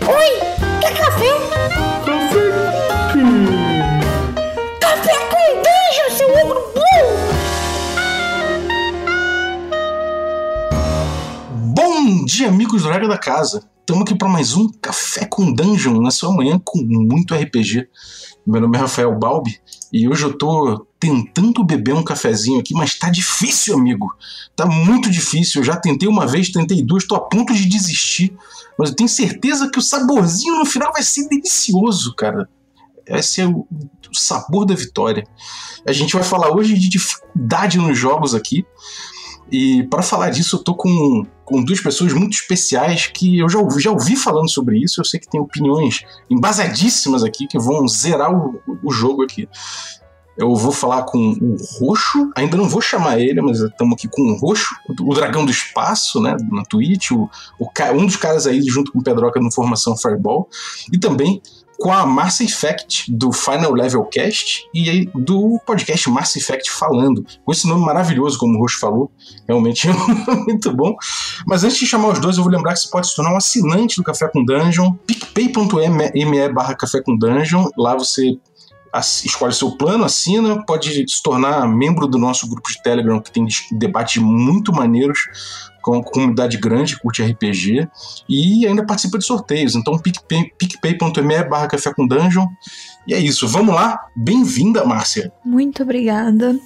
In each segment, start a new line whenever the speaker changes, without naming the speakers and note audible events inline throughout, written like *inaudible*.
Oi, quer café?
Café?
Café com dungeon, seu ogro burro!
Bom dia, amigos do Regra da Casa. Estamos aqui para mais um Café com Dungeon na sua manhã com muito RPG. Meu nome é Rafael Balbi e hoje eu tô tentando beber um cafezinho aqui, mas tá difícil, amigo. Tá muito difícil. Eu já tentei uma vez, tentei duas, tô a ponto de desistir. Mas eu tenho certeza que o saborzinho no final vai ser delicioso, cara. Esse é o o sabor da vitória. A gente vai falar hoje de dificuldade nos jogos aqui. E para falar disso, eu tô com, com duas pessoas muito especiais que eu já ouvi, já ouvi falando sobre isso. Eu sei que tem opiniões embasadíssimas aqui que vão zerar o, o jogo aqui. Eu vou falar com o Roxo, ainda não vou chamar ele, mas estamos aqui com o Roxo, o Dragão do Espaço, né, na Twitch, o, o, um dos caras aí junto com o Pedroca no Formação Fireball, e também com a Mass Effect do Final Level Cast e do podcast Mass Effect Falando, com esse nome maravilhoso, como o Roxo falou, realmente *laughs* é muito bom. Mas antes de chamar os dois, eu vou lembrar que você pode se tornar um assinante do Café com Dungeon, picpay.me barra Café com Dungeon, lá você escolhe seu plano, assina, pode se tornar membro do nosso grupo de Telegram, que tem debates muito maneiros, com comunidade grande, curte RPG, e ainda participa de sorteios. Então, picpay- picpay.me barra Café com Dungeon. E é isso, vamos lá. Bem-vinda, Márcia.
Muito obrigada.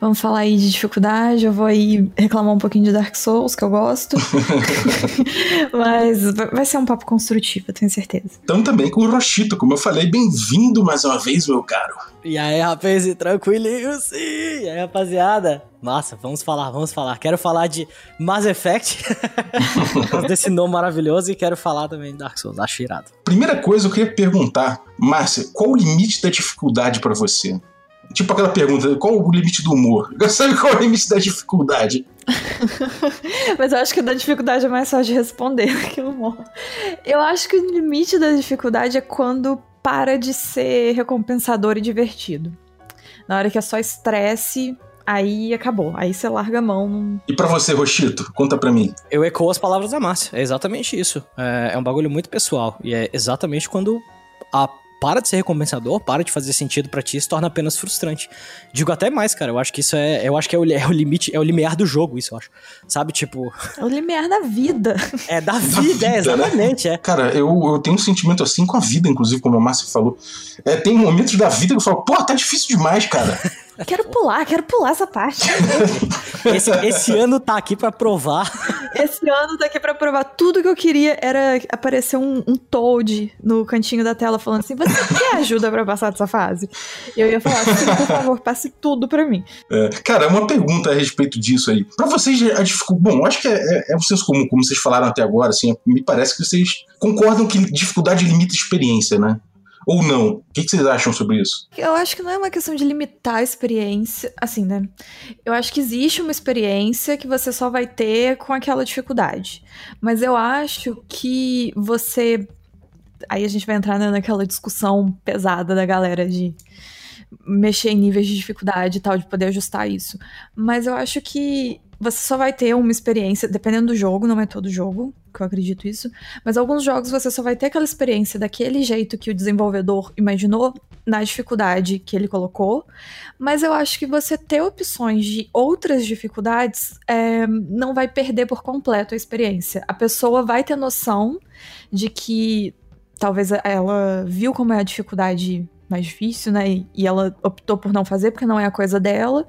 Vamos falar aí de dificuldade. Eu vou aí reclamar um pouquinho de Dark Souls, que eu gosto. *laughs* *laughs* Mas vai ser um papo construtivo, eu tenho certeza.
Estamos também com o Rochito, como eu falei, bem-vindo mais uma vez, meu caro.
E aí, rapaz, e tranquilinho sim! E aí, rapaziada? Massa, vamos falar, vamos falar. Quero falar de Mass Effect, *laughs* desse nome maravilhoso, e quero falar também de Dark Souls, acho irado.
Primeira coisa, eu queria perguntar, Márcia, qual o limite da dificuldade pra você? Tipo aquela pergunta, qual o limite do humor? *laughs* Sabe qual é o limite da dificuldade? *laughs*
Mas eu acho que da dificuldade é mais fácil de responder que o humor. Eu acho que o limite da dificuldade é quando para de ser recompensador e divertido. Na hora que é só estresse, aí acabou. Aí você larga a mão.
E pra você, Rochito, conta pra mim.
Eu ecoo as palavras da Márcia, é exatamente isso. É, é um bagulho muito pessoal, e é exatamente quando a para de ser recompensador, para de fazer sentido pra ti, se torna apenas frustrante. Digo até mais, cara, eu acho que isso é, eu acho que é o, é o limite, é o limiar do jogo, isso eu acho. Sabe, tipo,
É o limiar da vida. *laughs*
é da vida,
vida,
é,
né?
exatamente, é.
Cara, eu, eu tenho um sentimento assim com a vida, inclusive, como a Márcia falou. É, tem momentos da vida que eu falo, pô, tá difícil demais, cara. *laughs*
Quero pular, quero pular essa parte. *laughs*
Esse, esse ano tá aqui pra provar.
Esse ano tá aqui pra provar. Tudo que eu queria era aparecer um, um Toad no cantinho da tela falando assim: Você quer ajuda pra passar dessa fase? E eu ia falar assim: Por favor, passe tudo pra mim.
É, cara, uma pergunta a respeito disso aí. Pra vocês, a dificuldade. Bom, eu acho que é, é, é um senso comum, como vocês falaram até agora, assim, me parece que vocês concordam que dificuldade limita experiência, né? Ou não? O que, vocês acham sobre isso?
Eu acho que não é uma questão de limitar a experiência. Assim, né? Eu acho que existe uma experiência que você só vai ter com aquela dificuldade. Mas eu acho que você. Aí a gente vai entrar né, naquela discussão pesada da galera de mexer em níveis de dificuldade e tal, de poder ajustar isso. Mas eu acho que você só vai ter uma experiência, dependendo do jogo, não é todo jogo, que eu acredito isso, mas alguns jogos você só vai ter aquela experiência daquele jeito que o desenvolvedor imaginou na dificuldade que ele colocou, mas eu acho que você ter opções de outras dificuldades é, não vai perder por completo a experiência. A pessoa vai ter noção de que talvez ela viu como é a dificuldade mais difícil, né? E- ela optou por não fazer porque não é a coisa dela.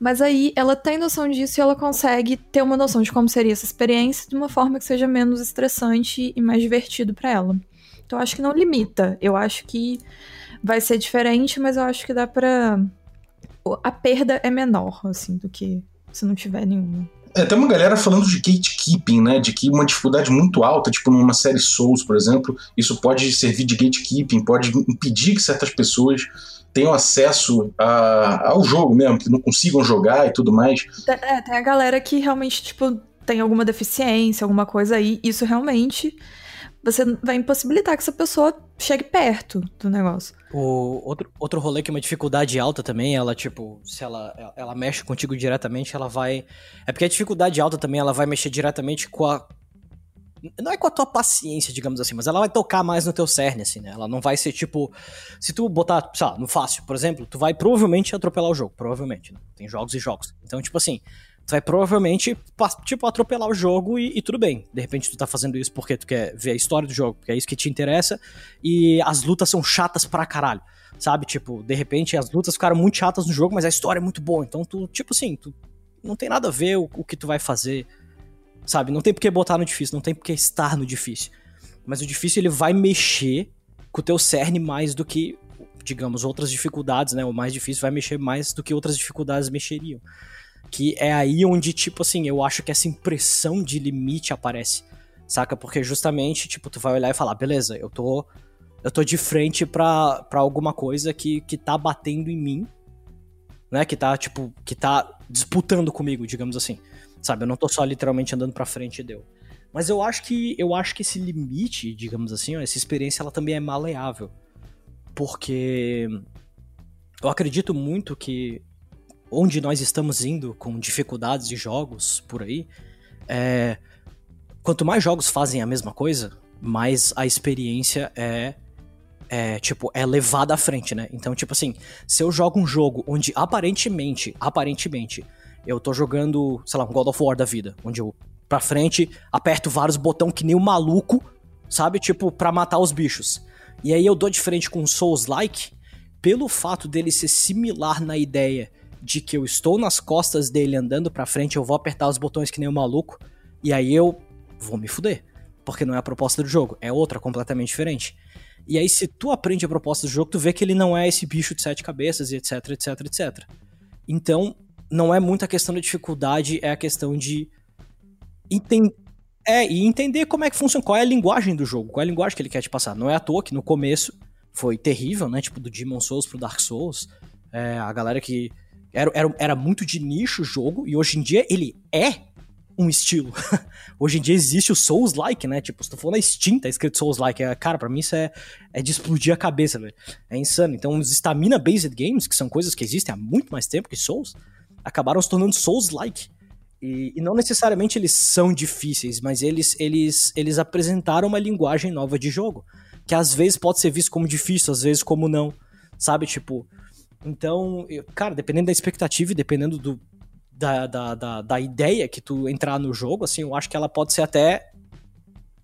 Mas aí ela tem noção disso e ela consegue ter uma noção de como seria essa experiência de uma forma que seja menos estressante e mais divertido pra ela. Então acho que não limita. Eu acho que vai ser diferente, mas eu acho que dá pra. o- A perda é menor, assim, do que se não tiver nenhuma.
É, tem uma galera falando de gatekeeping, né? De que uma dificuldade muito alta, tipo numa série Souls, por exemplo, isso pode servir de gatekeeping, pode impedir que certas pessoas tenham acesso a- ao jogo mesmo, que não consigam jogar e tudo mais.
É, tem a galera que realmente, tipo, tem alguma deficiência, alguma coisa aí. Isso realmente você vai impossibilitar que essa pessoa chegue perto do negócio.
O outro, outro rolê que é uma dificuldade alta também, ela, tipo, se ela, ela- mexe contigo diretamente, ela vai. É porque a dificuldade alta também, ela vai mexer diretamente com a Não é com a tua paciência, digamos assim, mas ela vai tocar mais no teu cerne, assim, né? Ela não vai ser tipo. Se tu botar, sei lá, no fácil, por exemplo, tu vai provavelmente atropelar o jogo. Provavelmente. Né? Tem jogos e jogos. Então, tipo assim, tu vai provavelmente, tipo, atropelar o jogo e, e, tudo bem. De repente tu tá fazendo isso porque tu quer ver a história do jogo, porque é isso que te interessa, e as lutas são chatas pra caralho. Sabe, tipo, de repente as lutas ficaram muito chatas no jogo, mas a história é muito boa. Então tu, tipo assim, tu não tem nada a ver o, o que tu vai fazer. Sabe, não tem por que botar no difícil, não tem por que estar no difícil. Mas o difícil ele vai mexer com o teu cerne mais do que, digamos, outras dificuldades, né? O mais difícil vai mexer mais do que outras dificuldades mexeriam. Que é aí onde, tipo assim, eu acho que essa impressão de limite aparece. Saca? Porque justamente, tipo, tu vai olhar e falar, beleza, eu tô. Eu tô de frente pra, pra alguma coisa que, que tá batendo em mim. Né? Que tá, tipo, que tá disputando comigo, digamos assim. Sabe? Eu não tô só literalmente andando pra frente e deu. Mas eu acho que eu acho que esse limite, digamos assim, ó, essa experiência ela também é maleável. Porque eu acredito muito que onde nós estamos indo com dificuldades de jogos por aí, é, quanto mais jogos fazem a mesma coisa, mais a experiência é, é, tipo, é levada à frente, né? Então, tipo assim, se eu jogo um jogo onde aparentemente, aparentemente, eu tô jogando, sei lá, um God of War da vida, onde eu, pra frente, aperto vários botões que nem um maluco, sabe? Tipo, pra matar os bichos. E aí eu dou de frente com um Souls-like, pelo fato dele ser similar na ideia de que eu estou nas costas dele andando pra frente, eu vou apertar os botões que nem um maluco, e aí eu vou me fuder. Porque não é a proposta do jogo, é outra completamente diferente. E aí, se tu aprende a proposta do jogo, tu vê que ele não é esse bicho de sete cabeças e etc, etc, etc. Então, não é muito a questão da dificuldade, é a questão de entender. É, e entender como é que funciona, qual é a linguagem do jogo, qual é a linguagem que ele quer te passar. Não é à toa que no começo foi terrível, né? Tipo, do Demon Souls pro Dark Souls. É, a galera que era, era, era muito de nicho o jogo, e hoje em dia ele é um estilo. *laughs* hoje em dia existe o Souls-like, né? Tipo, se tu for na Steam, tá escrito Souls-like. É, cara, pra mim isso é, é de explodir a cabeça, velho. É insano. Então, os stamina-based games, que são coisas que existem há muito mais tempo que Souls, acabaram se tornando Souls-like. E, e, não necessariamente eles são difíceis, mas eles, eles, eles apresentaram uma linguagem nova de jogo. Que às vezes pode ser visto como difícil, às vezes como não. Sabe, tipo, então, cara, dependendo da expectativa e dependendo do, da, da, da, da, ideia que tu entrar no jogo, assim, eu acho que ela pode ser até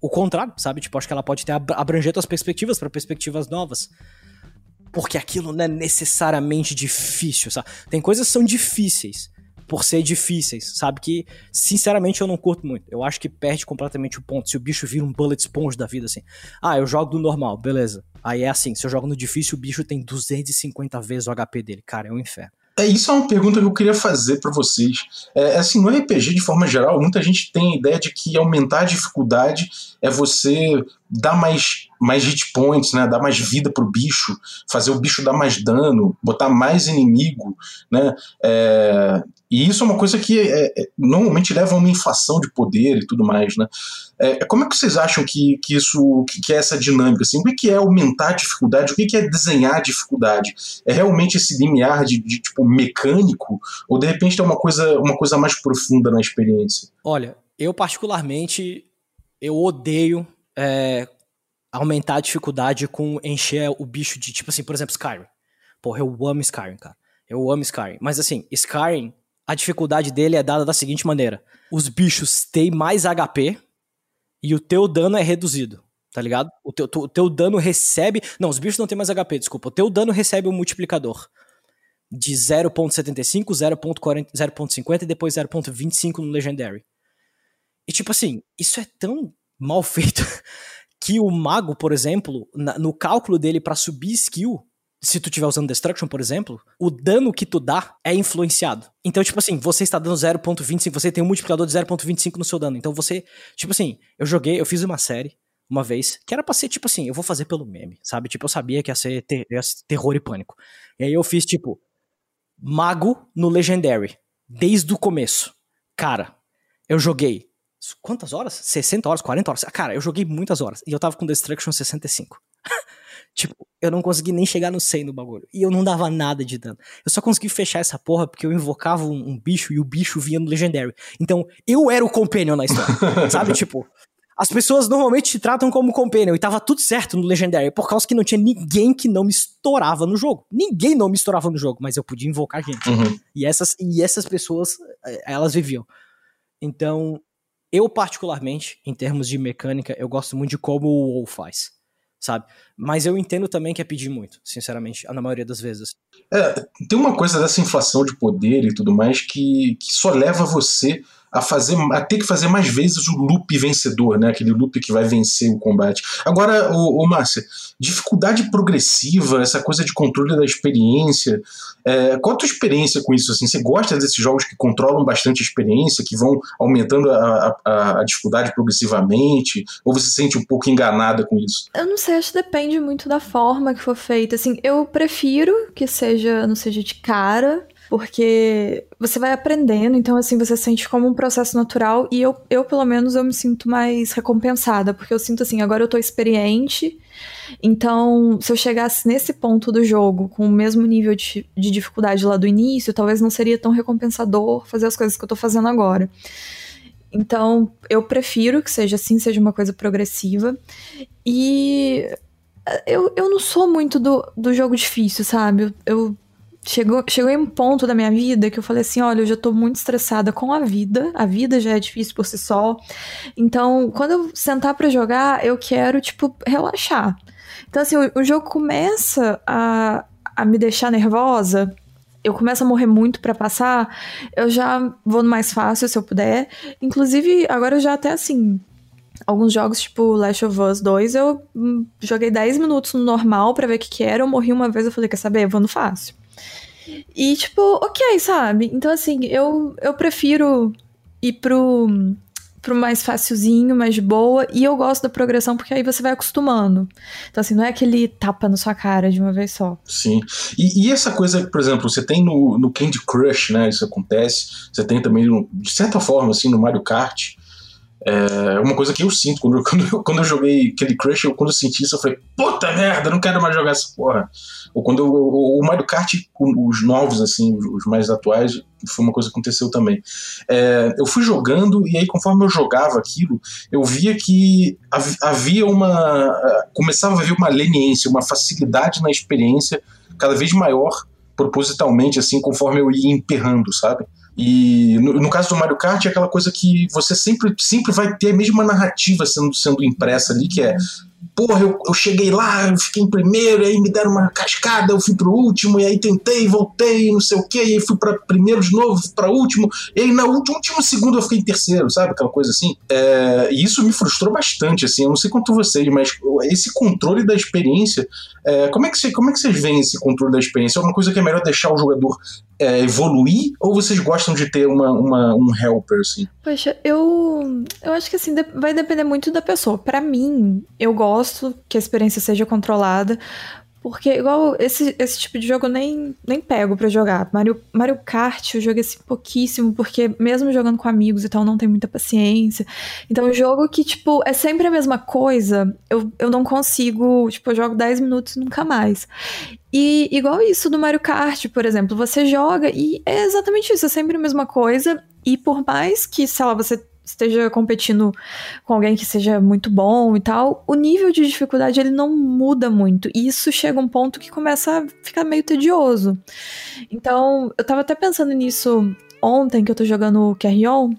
o contrário, sabe? Tipo, acho que ela pode ter abranger tuas perspectivas para perspectivas novas. Porque aquilo não é necessariamente difícil, sabe? Tem coisas que são difíceis por ser difíceis, sabe? Que, sinceramente, eu não curto muito. Eu acho que perde completamente o ponto. Se o bicho vira um bullet sponge da vida, assim. Ah, eu jogo do normal, beleza. Aí é assim, se eu jogo no difícil, o bicho tem 250 vezes o HP dele. Cara, é um inferno.
É, isso é uma pergunta que eu queria fazer para vocês. É, assim, no RPG, de forma geral, muita gente tem a ideia de que aumentar a dificuldade é você dar mais, mais hit points, né? dar mais vida pro bicho, fazer o bicho dar mais dano, botar mais inimigo, né? É, e isso é uma coisa que é, é, normalmente leva a uma inflação de poder e tudo mais, né? É, como é que vocês acham que, que isso, que, que, é essa dinâmica? Assim? O que é aumentar a dificuldade? O que é desenhar a dificuldade? É realmente esse limiar de, de tipo mecânico? Ou de repente é uma coisa, uma coisa mais profunda na experiência?
Olha, eu particularmente eu odeio é, aumentar a dificuldade com encher o bicho de tipo assim, por exemplo, Skyrim. Porra, eu amo Skyrim, cara. Eu amo Skyrim. Mas assim, Skyrim a dificuldade dele é dada da seguinte maneira: os bichos têm mais HP e o teu dano é reduzido. Tá ligado? O teu, o teu dano recebe. Não, os bichos não têm mais HP, desculpa. O teu dano recebe um multiplicador de 0.75, 0.50 e depois 0.25 no Legendary. E tipo assim, isso é tão mal feito *laughs* que o mago, por exemplo, na, no cálculo dele para subir skill, se tu estiver usando Destruction, por exemplo, o dano que tu dá é influenciado. Então, tipo assim, você está dando 0.25, você tem um multiplicador de 0.25 no seu dano. Então você, tipo assim, eu joguei, eu fiz uma série uma vez, que era pra ser tipo assim, eu vou fazer pelo meme, sabe? Tipo, eu sabia que ia ser, ter, ia ser terror e pânico. E aí eu fiz, tipo, mago no Legendary, desde o começo. Cara, eu joguei quantas horas? 60 horas, 40 horas? Cara, eu joguei muitas horas. E eu tava com Destruction 65. *laughs* Tipo, eu não consegui nem chegar no 100 no bagulho. E eu não dava nada de dano. Eu só consegui fechar essa porra porque eu invocava um, um bicho e o bicho vinha no Legendary. Então, eu era o companion na história. *laughs* sabe? Tipo, As pessoas normalmente te tratam como companion e tava tudo certo no Legendary, por causa que não tinha ninguém que não me estourava no jogo. Ninguém não me estourava no jogo, mas eu podia invocar gente.
Uhum.
E essas, e essas pessoas, eh, elas viviam. Então, eu particularmente, em termos de mecânica, eu gosto muito de como o WoW faz, sabe? Mas eu entendo também que é pedir muito, sinceramente, na maioria das vezes.
É, tem uma coisa dessa inflação de poder e tudo mais que, que só leva você a fazer a ter que fazer mais vezes o loop vencedor, né? Aquele loop que vai vencer o combate. Agora, o, o Márcia, dificuldade progressiva, essa coisa de controle da experiência. É, qual a tua experiência com isso? Assim, você gosta desses jogos que controlam bastante a experiência, que vão aumentando a, a, a dificuldade progressivamente? Ou você se sente um pouco enganada com isso?
Eu não sei, acho que depende muito da forma que for feita. Assim, eu prefiro que seja, não seja de cara, porque você vai aprendendo, então assim, você sente como um processo natural e eu, eu pelo menos, eu me sinto mais recompensada, porque eu sinto assim, agora eu tô experiente, então se eu chegasse nesse ponto do jogo com o mesmo nível de, de dificuldade lá do início, talvez não seria tão recompensador fazer as coisas que eu tô fazendo agora. Então, eu prefiro que seja assim, seja uma coisa progressiva. E eu, eu não sou muito do, do jogo difícil, sabe? Eu, eu chegou, chegou em um ponto da minha vida que eu falei assim: olha, eu já tô muito estressada com a vida, a vida já é difícil por si só. Então, quando eu sentar para jogar, eu quero, tipo, relaxar. Então, assim, o, o jogo começa a, a me deixar nervosa. Eu começo a morrer muito para passar, eu já vou no mais fácil se eu puder. Inclusive, agora eu já até assim, alguns jogos, tipo Last of Us 2, eu hum, joguei 10 minutos no normal para ver o que, que era. Eu morri uma vez, eu falei, quer saber? Eu vou no fácil. E, tipo, ok, sabe? Então, assim, eu, eu prefiro ir pro, pro mais facilzinho, mais de boa. E eu gosto da progressão porque aí você vai acostumando. Então, assim, não é aquele tapa na sua cara de uma vez só.
Sim. E, e essa coisa, por exemplo, você tem no, no Candy Crush, né? Isso acontece. Você tem também, de certa forma, assim, no Mario Kart. É uma coisa que eu sinto quando, *laughs* quando, eu, quando eu joguei Candy Crush, eu, quando eu senti isso, eu falei, puta merda, não quero mais jogar essa porra. Ou quando eu, o Mario Kart, os novos, assim, os mais atuais, foi uma coisa que aconteceu também. É, eu fui jogando e aí, conforme eu jogava aquilo, eu via que havia uma. começava a haver uma leniência, uma facilidade na experiência cada vez maior, propositalmente, assim, conforme eu ia emperrando, sabe? E no, no, caso do Mario Kart é aquela coisa que você sempre, sempre vai ter a mesma narrativa sendo, sendo impressa ali, que é porra, eu, eu cheguei lá, eu fiquei em primeiro, aí me deram uma cascada, eu fui pro último, e aí tentei, voltei, não sei o que, e aí fui para primeiro de novo, pra último, e aí na última, último segundo eu fiquei em terceiro, sabe? Aquela coisa assim. É, e isso me frustrou bastante, assim, eu não sei quanto vocês, mas esse controle da experiência, é, como, é que você, como é que vocês veem esse controle da experiência? É uma coisa que é melhor deixar o jogador é, evoluir, ou vocês gostam de ter uma, uma, um helper, assim?
Poxa, eu, eu acho que assim, vai depender muito da pessoa. Para mim, eu gosto que a experiência seja controlada, porque, igual, esse, esse tipo de jogo eu nem, nem pego para jogar. Mario, Mario Kart eu joguei assim pouquíssimo, porque mesmo jogando com amigos e tal, não tem muita paciência. Então, jogo que, tipo, é sempre a mesma coisa, eu, eu não consigo, tipo, eu jogo 10 minutos e nunca mais. E igual isso do Mario Kart, por exemplo, você joga e é exatamente isso, é sempre a mesma coisa. E por mais que, sei lá, você esteja competindo com alguém que seja muito bom e tal, o nível de dificuldade ele não muda muito. E isso chega a um ponto que começa a ficar meio tedioso. Então, eu tava até pensando nisso ontem que eu tô jogando Carry On.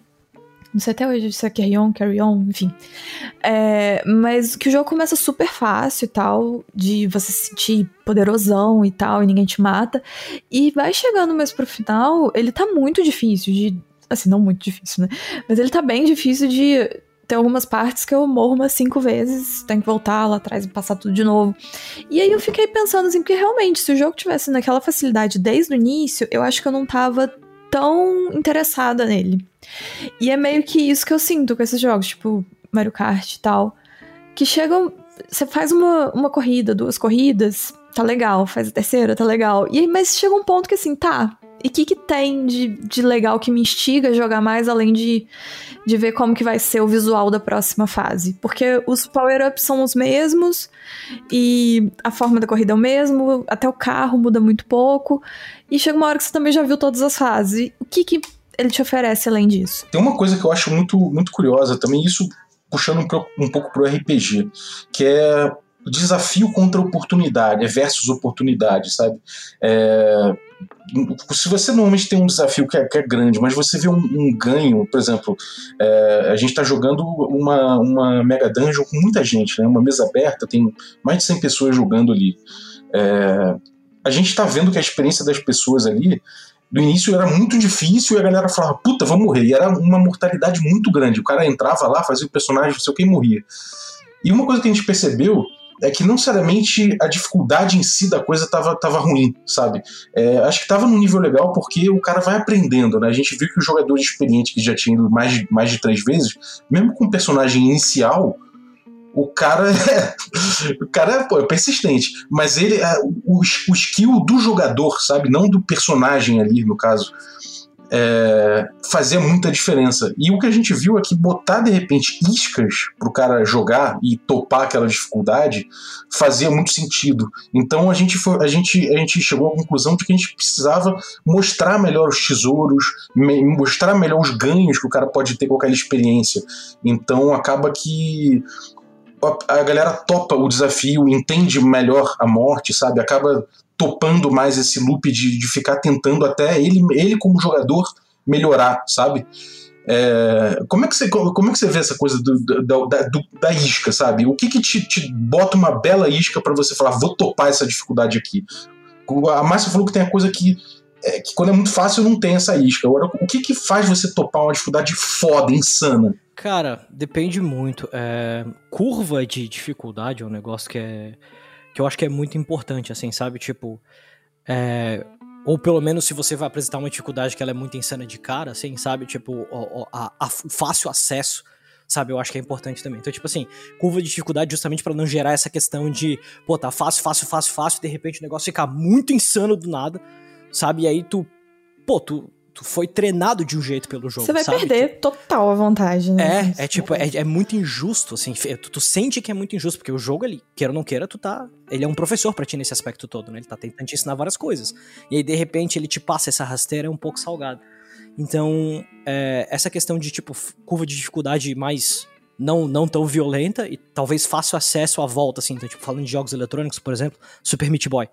Não sei até hoje se é Carry On, Carry On, enfim. É, mas que o jogo começa super fácil e tal, de você se sentir poderosão e tal, e ninguém te mata. E vai chegando mesmo pro final, ele tá muito difícil de Assim, não muito difícil, né? Mas ele tá bem difícil de. Tem algumas partes que eu morro umas cinco vezes, tem que voltar lá atrás e passar tudo de novo. E aí eu fiquei pensando assim, porque realmente, se o jogo tivesse naquela facilidade desde o início, eu acho que eu não tava tão interessada nele. E é meio que isso que eu sinto com esses jogos, tipo Mario Kart e tal. Que chegam. Você faz uma, uma corrida, duas corridas, tá legal. Faz a terceira, tá legal. E aí, mas chega um ponto que assim, tá, e o que, que tem de, de legal que me instiga a jogar mais, além de, de ver como que vai ser o visual da próxima fase? Porque os power-ups são os mesmos, e a forma da corrida é o mesmo, até o carro muda muito pouco, e chega uma hora que você também já viu todas as fases. O que, que ele te oferece além disso?
Tem uma coisa que eu acho muito, muito curiosa também, isso puxando um, pro- um pouco pro RPG, que é desafio contra oportunidade, é versus oportunidade, sabe? É, se você normalmente tem um desafio que é, que é grande, mas você vê um, um ganho, por exemplo, é, a gente está jogando uma, uma Mega Dungeon com muita gente, né? uma mesa aberta, tem mais de 100 pessoas jogando ali. É, a gente está vendo que a experiência das pessoas ali, no início era muito difícil e a galera falava, puta, vou morrer. E era uma mortalidade muito grande. O cara entrava lá, fazia o personagem, não sei o que, e morria. E uma coisa que a gente percebeu é que não necessariamente a dificuldade em si da coisa tava, tava ruim, sabe? É, acho que tava num nível legal porque o cara vai aprendendo, né? A gente viu que o jogador experiente que já tinha ido mais de, mais de três vezes, mesmo com o personagem inicial, o cara *laughs* é, o cara é, pô, é persistente, mas ele é, o, o skill do jogador, sabe? Não do personagem ali, no caso. É, fazia muita diferença. E o que a gente viu é que botar de repente iscas pro cara jogar e topar aquela dificuldade fazia muito sentido. Então a gente, foi, a gente, a gente chegou à conclusão de que a gente precisava mostrar melhor os tesouros, me- mostrar melhor os ganhos que o cara pode ter com aquela experiência. Então acaba que a galera topa o desafio, entende melhor a morte, sabe? Acaba topando mais esse loop de, de ficar tentando até ele, ele como jogador melhorar, sabe? É, como, é que você, como é que você vê essa coisa do- da, do- da isca, sabe? O que que te, te bota uma bela isca pra você falar, vou topar essa dificuldade aqui? A Márcia falou que tem a coisa que, é, que quando é muito fácil não tem essa isca. Agora, o que que faz você topar uma dificuldade foda, insana?
Cara, depende muito. É, curva de dificuldade é um negócio que é. Que eu acho que é muito importante, assim, sabe? Tipo. é, ou pelo menos se você vai apresentar uma dificuldade que ela é muito insana de cara, assim, sabe? Tipo, o, a- a- fácil acesso, sabe? Eu acho que é importante também. Então, tipo assim, curva de dificuldade justamente pra não gerar essa questão de, pô, tá fácil, fácil, fácil, fácil, de repente o negócio fica muito insano do nada, sabe? E aí tu, pô, tu, tu foi treinado de um jeito pelo jogo,
Você vai
sabe?
perder total a vontade, né?
É, é tipo, é, é muito injusto, assim. Tu, tu sente que é muito injusto, porque o jogo, ele, queira ou não queira, tu tá. Ele é um professor pra ti nesse aspecto todo, né? Ele tá tentando te ensinar várias coisas. E aí, de repente, ele te passa essa rasteira é um pouco salgado. Então, é, essa questão de, tipo, curva de dificuldade mais. Não, não tão violenta e talvez fácil acesso à volta, assim. Então, tipo, falando de jogos eletrônicos, por exemplo, Super Meat Boy.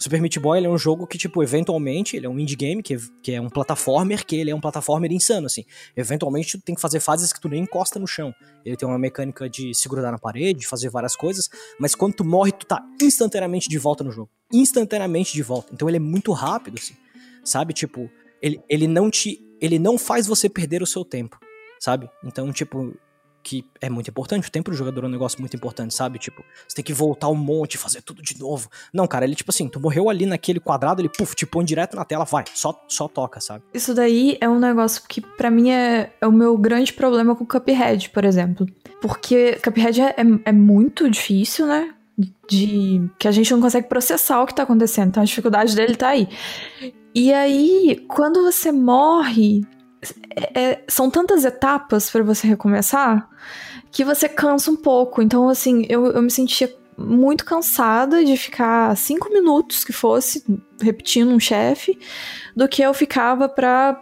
Super Meat Boy é um jogo que, tipo, eventualmente, ele é um indie game, que, que é um plataformer, que ele é um plataformer insano, assim. Eventualmente, tu tem que fazer fases que tu nem encosta no chão. Ele tem uma mecânica de se grudar na parede, de fazer várias coisas, mas quando tu morre, tu tá instantaneamente de volta no jogo. Instantaneamente de volta. Então ele é muito rápido, assim. Sabe? Tipo, ele, ele não te. Ele não faz você perder o seu tempo. Sabe? Então, tipo. Que é muito importante, o tempo do jogador é um negócio muito importante, sabe? Tipo, você tem que voltar um monte, fazer tudo de novo. Não, cara, ele, tipo assim, tu morreu ali naquele quadrado, ele, puf, te põe direto na tela, vai, só, só toca, sabe?
Isso daí é um negócio que pra mim é, é o meu grande problema com Cuphead, por exemplo. Porque Cuphead é, é, é muito difícil, né? De que a gente não consegue processar o que tá acontecendo. Então a dificuldade dele tá aí. E aí, quando você morre, é- é- são tantas etapas pra você recomeçar que você cansa um pouco. Então, assim, eu, eu me sentia muito cansada de ficar cinco minutos que fosse repetindo um chefe do que eu ficava pra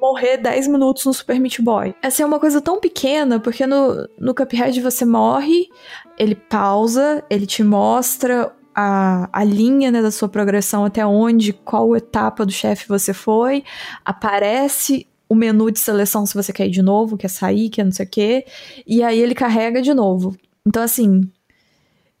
morrer 10 minutos no Super Meat Boy. Essa é uma coisa tão pequena, porque no, no Cuphead você morre, ele pausa, ele te mostra a, a linha né, da sua progressão até onde, qual etapa do chefe você foi, aparece o menu de seleção se você quer ir de novo, quer sair, quer não sei o quê, e aí ele carrega de novo. Então, assim,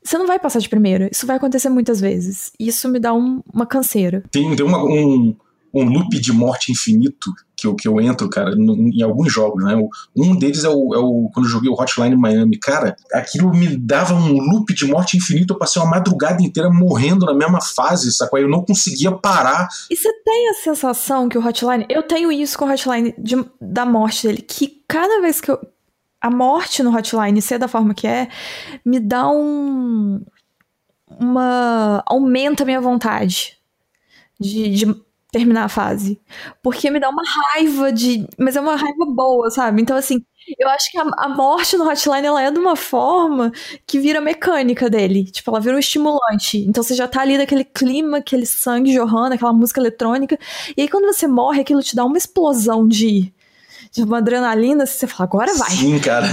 você não vai passar de primeira. Isso vai acontecer muitas vezes. Isso me dá um- uma canseira.
Tem, tem uma- um, um loop de morte infinito que eu, que eu entro, cara, em alguns jogos, né? Um deles é o, é o quando eu joguei o Hotline Miami. Cara, aquilo me dava um loop de morte infinito. Eu passei uma madrugada inteira morrendo na mesma fase, sacou? Eu não conseguia parar.
E você tem a sensação que o Hotline. Eu tenho isso com o Hotline de- da morte dele, que cada vez que eu. A morte no Hotline ser da forma que é, me dá um. Uma. aumenta a minha vontade de, de terminar a fase. Porque me dá uma raiva de. Mas é uma raiva boa, sabe? Então, assim, eu acho que a, a morte no Hotline ela é de uma forma que vira mecânica dele. Tipo, ela vira um estimulante. Então você já tá ali naquele clima, aquele sangue jorrando, aquela música eletrônica. E aí quando você morre, aquilo te dá uma explosão de, de uma adrenalina, você fala, agora vai.
Sim, cara.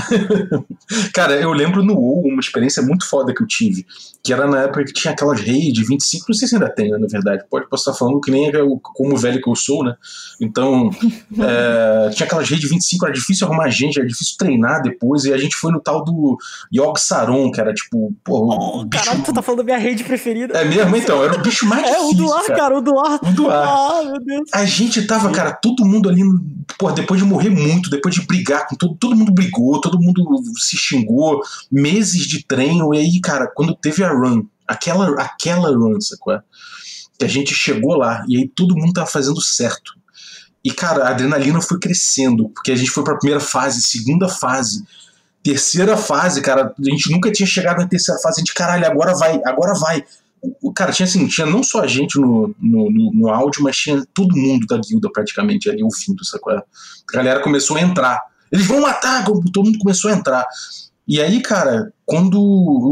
*laughs* cara, eu lembro no WoW uma experiência muito foda que eu tive, que era na época que tinha aquelas raids 25, não sei se ainda tem, né, na verdade, pode posso estar falando que nem é o- como velho que eu sou, né? Então, *laughs* é, tinha aquelas raids 25, era difícil arrumar gente, era difícil treinar depois, e a gente foi no tal do Yogg Saron, que era tipo, pô, o
Oh,
bicho...
caralho, tu tá falando da minha rede preferida.
É mesmo? Então, era o bicho mais *laughs*
É, o
difícil,
do ar,
cara.
cara, o do ar.
O do ar.
Ah, meu Deus.
A gente tava, cara, todo mundo ali, pô, depois de morrer muito, depois de brigar com todo, todo mundo brigou, todo mundo se xingou, meses de treino, e aí, cara, quando teve a run, aquela, aquela run, sacou? é? Que a gente chegou lá, e aí todo mundo tava fazendo certo. E, cara, a adrenalina foi crescendo, porque a gente foi pra primeira fase, segunda fase, terceira fase, cara, a gente nunca tinha chegado na terceira fase, a gente, caralho, agora vai, agora vai. Cara, tinha assim, tinha não só a gente no, no, no, no áudio, mas tinha todo mundo da guilda praticamente ali ouvindo, sacou? A galera começou a entrar. Eles vão matar! Todo mundo começou a entrar. E aí, cara, quando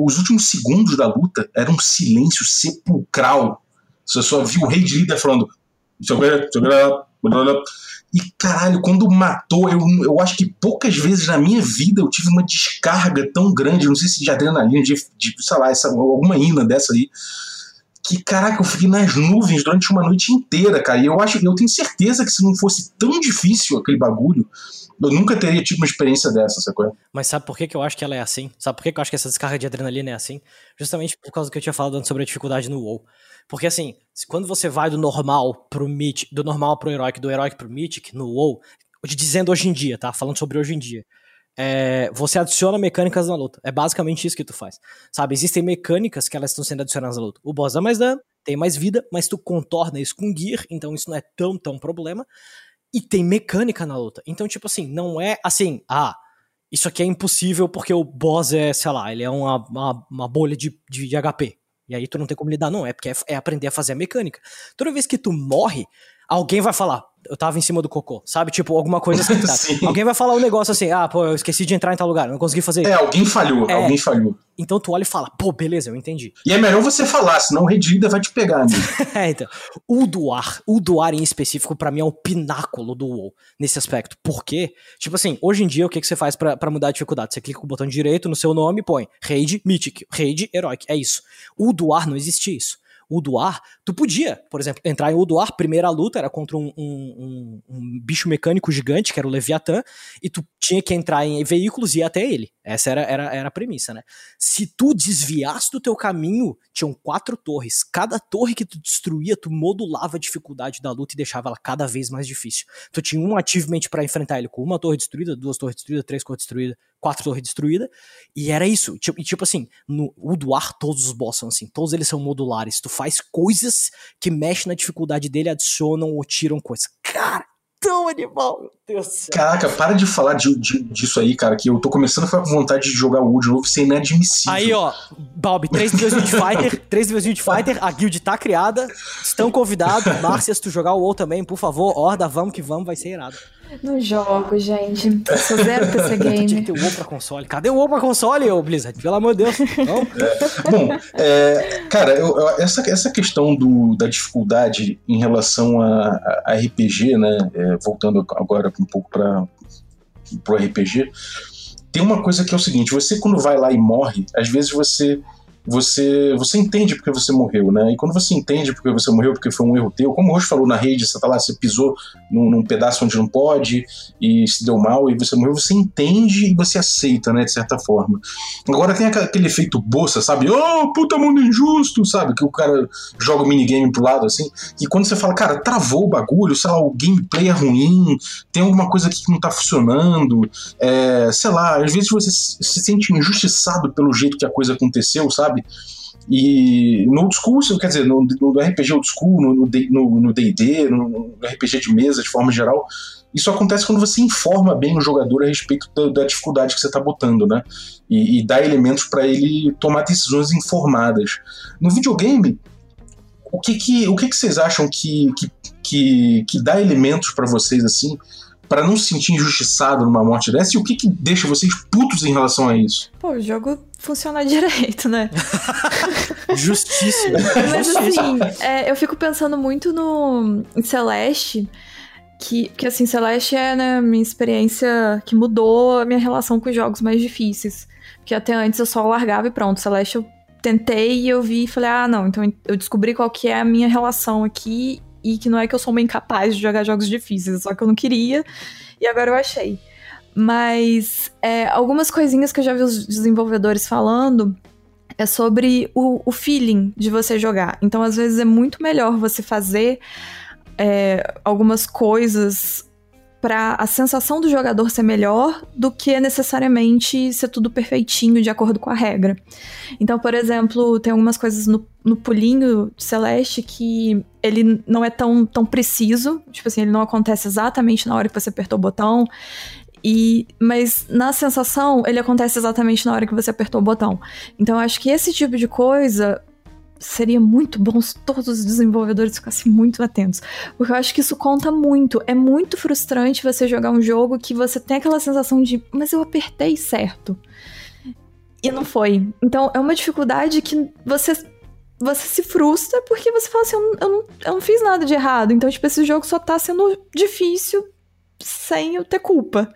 os últimos segundos da luta era um silêncio sepulcral. Você só viu o rei de líder falando. E caralho, quando matou, eu, eu acho que poucas vezes na minha vida eu tive uma descarga tão grande, não sei se de adrenalina, de, de sei lá, essa, alguma ina dessa aí, que caraca, eu fiquei nas nuvens durante uma noite inteira, cara. E eu acho, eu tenho certeza que se não fosse tão difícil aquele bagulho, eu nunca teria tido uma experiência dessa, sacou?
Mas sabe por que, que eu acho que ela é assim? Sabe por que, que eu acho que essa descarga de adrenalina é assim? Justamente por causa do que eu tinha falado antes sobre a dificuldade no WoW. Porque assim, quando você vai do normal pro Mythic, do normal pro Heroic, do Heroic pro Mythic, no WoW, dizendo hoje em dia, tá? Falando sobre hoje em dia. é, você adiciona mecânicas na luta. É basicamente isso que tu faz. Sabe, existem mecânicas que elas estão sendo adicionadas na luta. O boss dá mais dano, tem mais vida, mas tu contorna isso com gear, então isso não é tão, tão problema. E tem mecânica na luta. Então, tipo assim, não é assim, ah, isso aqui é impossível porque o boss é, sei lá, ele é uma, uma, uma bolha de, de, de HP. E aí tu não tem como lidar, não. É porque é, é aprender a fazer a mecânica. Toda vez que tu morre, alguém vai falar, eu tava em cima do cocô, sabe? Tipo, alguma coisa assim? *laughs*
Sim.
Alguém vai falar um negócio assim, ah, pô, eu esqueci de entrar em tal lugar, não consegui fazer
É, alguém falhou,
É.
alguém falhou.
Então tu olha e fala, pô, beleza, eu entendi.
E é melhor você falar, senão o líder vai te pegar, amigo. *laughs*
É, então. O Duar, o Duar em específico, pra mim é o pináculo do WoW nesse aspecto. Por quê? Tipo assim, hoje em dia, o que, que você faz pra pra mudar a dificuldade? Você clica com o botão direito no seu nome e põe Raid Mythic, Raid Heroic. É isso. O Duar não existia isso. O Duar, tu podia, por exemplo, entrar em Uduar, primeira luta era contra um, um- um- um bicho mecânico gigante, que era o Leviatã, e tu tinha que entrar em veículos e ir até ele. Essa era, era, era a premissa, né? Se tu desviasse do teu caminho, tinham quatro torres. Cada torre que tu destruía, tu modulava a dificuldade da luta e deixava ela cada vez mais difícil. Tu tinha um achievement pra enfrentar ele com uma torre destruída, duas torres destruídas, três torres destruídas, quatro torres destruídas, e era isso. Tipo, e tipo assim, no Uduar todos os boss são assim, todos eles são modulares. Tu faz coisas que mexem na dificuldade dele, adicionam ou tiram coisas. Cara, tão animal, meu Deus do céu.
Caraca, para de falar de- de- disso aí, cara, que eu tô começando a ficar com vontade de jogar o WoW de novo, isso é inadmissível.
Aí, ó, Balbi, três níveis de *laughs* Fighter, três níveis de Fighter, a guild tá criada, estão convidados, Márcia, se tu jogar o WoW também, por favor, horda, vamos que vamos, vai ser irado.
Não jogo, gente. Eu sou zero PC *laughs*
Tinha que ter o WoW pra console. Cadê o WoW pra console, ô Blizzard? Pelo amor de Deus. Não? *laughs*
Bom, é, cara, eu- eu- essa, essa questão do, da dificuldade em relação a, a- a RPG, né? é, voltando agora um pouco para pro RPG, tem uma coisa que é o seguinte: você quando vai lá e morre, às vezes você você você entende porque você morreu, né? E quando você entende porque você morreu, porque foi um erro teu, como o Roche falou na rede, você tá lá, você pisou num, num pedaço onde não pode e se deu mal e você morreu, você entende e você aceita, né? De certa forma. Agora tem aquele efeito bolsa, sabe? Oh, puta mundo injusto, sabe? Que o cara joga o minigame pro lado assim. E quando você fala, cara, travou o bagulho, sei lá, o gameplay é ruim, tem alguma coisa aqui que não tá funcionando, é, sei lá, às vezes você se sente injustiçado pelo jeito que a coisa aconteceu, sabe? E no old school, quer dizer, no, no RPG old school, no no D- no no D&D, no, no RPG de mesa de forma geral, isso acontece quando você informa bem o jogador a respeito da, da dificuldade que você está botando, né? E, e dá elementos para ele tomar decisões informadas. No videogame, o que que, o que, que vocês acham que, que, que, que dá elementos para vocês assim, para não se sentir injustiçado numa morte dessa? E o que, que deixa vocês putos em relação a isso?
Pô, o jogo funciona *laughs* direito, né? *laughs*
Justíssimo.
Mas assim, é, eu fico pensando muito no em Celeste. que, que assim, Celeste é né, minha experiência que mudou a minha relação com os jogos mais difíceis. Porque até antes eu só largava e pronto. Celeste eu tentei e eu vi e falei, ah, não, então eu descobri qual que é a minha relação aqui e que não é que eu sou uma incapaz de jogar jogos difíceis, só que eu não queria e agora eu achei. Mas é, algumas coisinhas que eu já vi os desenvolvedores falando é sobre o, o feeling de você jogar. Então, às vezes, é muito melhor você fazer é, algumas coisas para a sensação do jogador ser melhor do que necessariamente ser tudo perfeitinho de acordo com a regra. Então, por exemplo, tem algumas coisas no, no pulinho celeste que ele não é tão, tão preciso, tipo assim, ele não acontece exatamente na hora que você apertou o botão. E, mas na sensação, ele acontece exatamente na hora que você apertou o botão. Então, eu acho que esse tipo de coisa seria muito bom se todos os desenvolvedores ficassem muito atentos. Porque eu acho que isso conta muito. É muito frustrante você jogar um jogo que você tem aquela sensação de, mas eu apertei certo. E não foi. Então é uma dificuldade que você. Você se frustra porque você fala assim: eu não, eu não, eu não fiz nada de errado. Então, tipo, esse jogo só tá sendo difícil sem eu ter culpa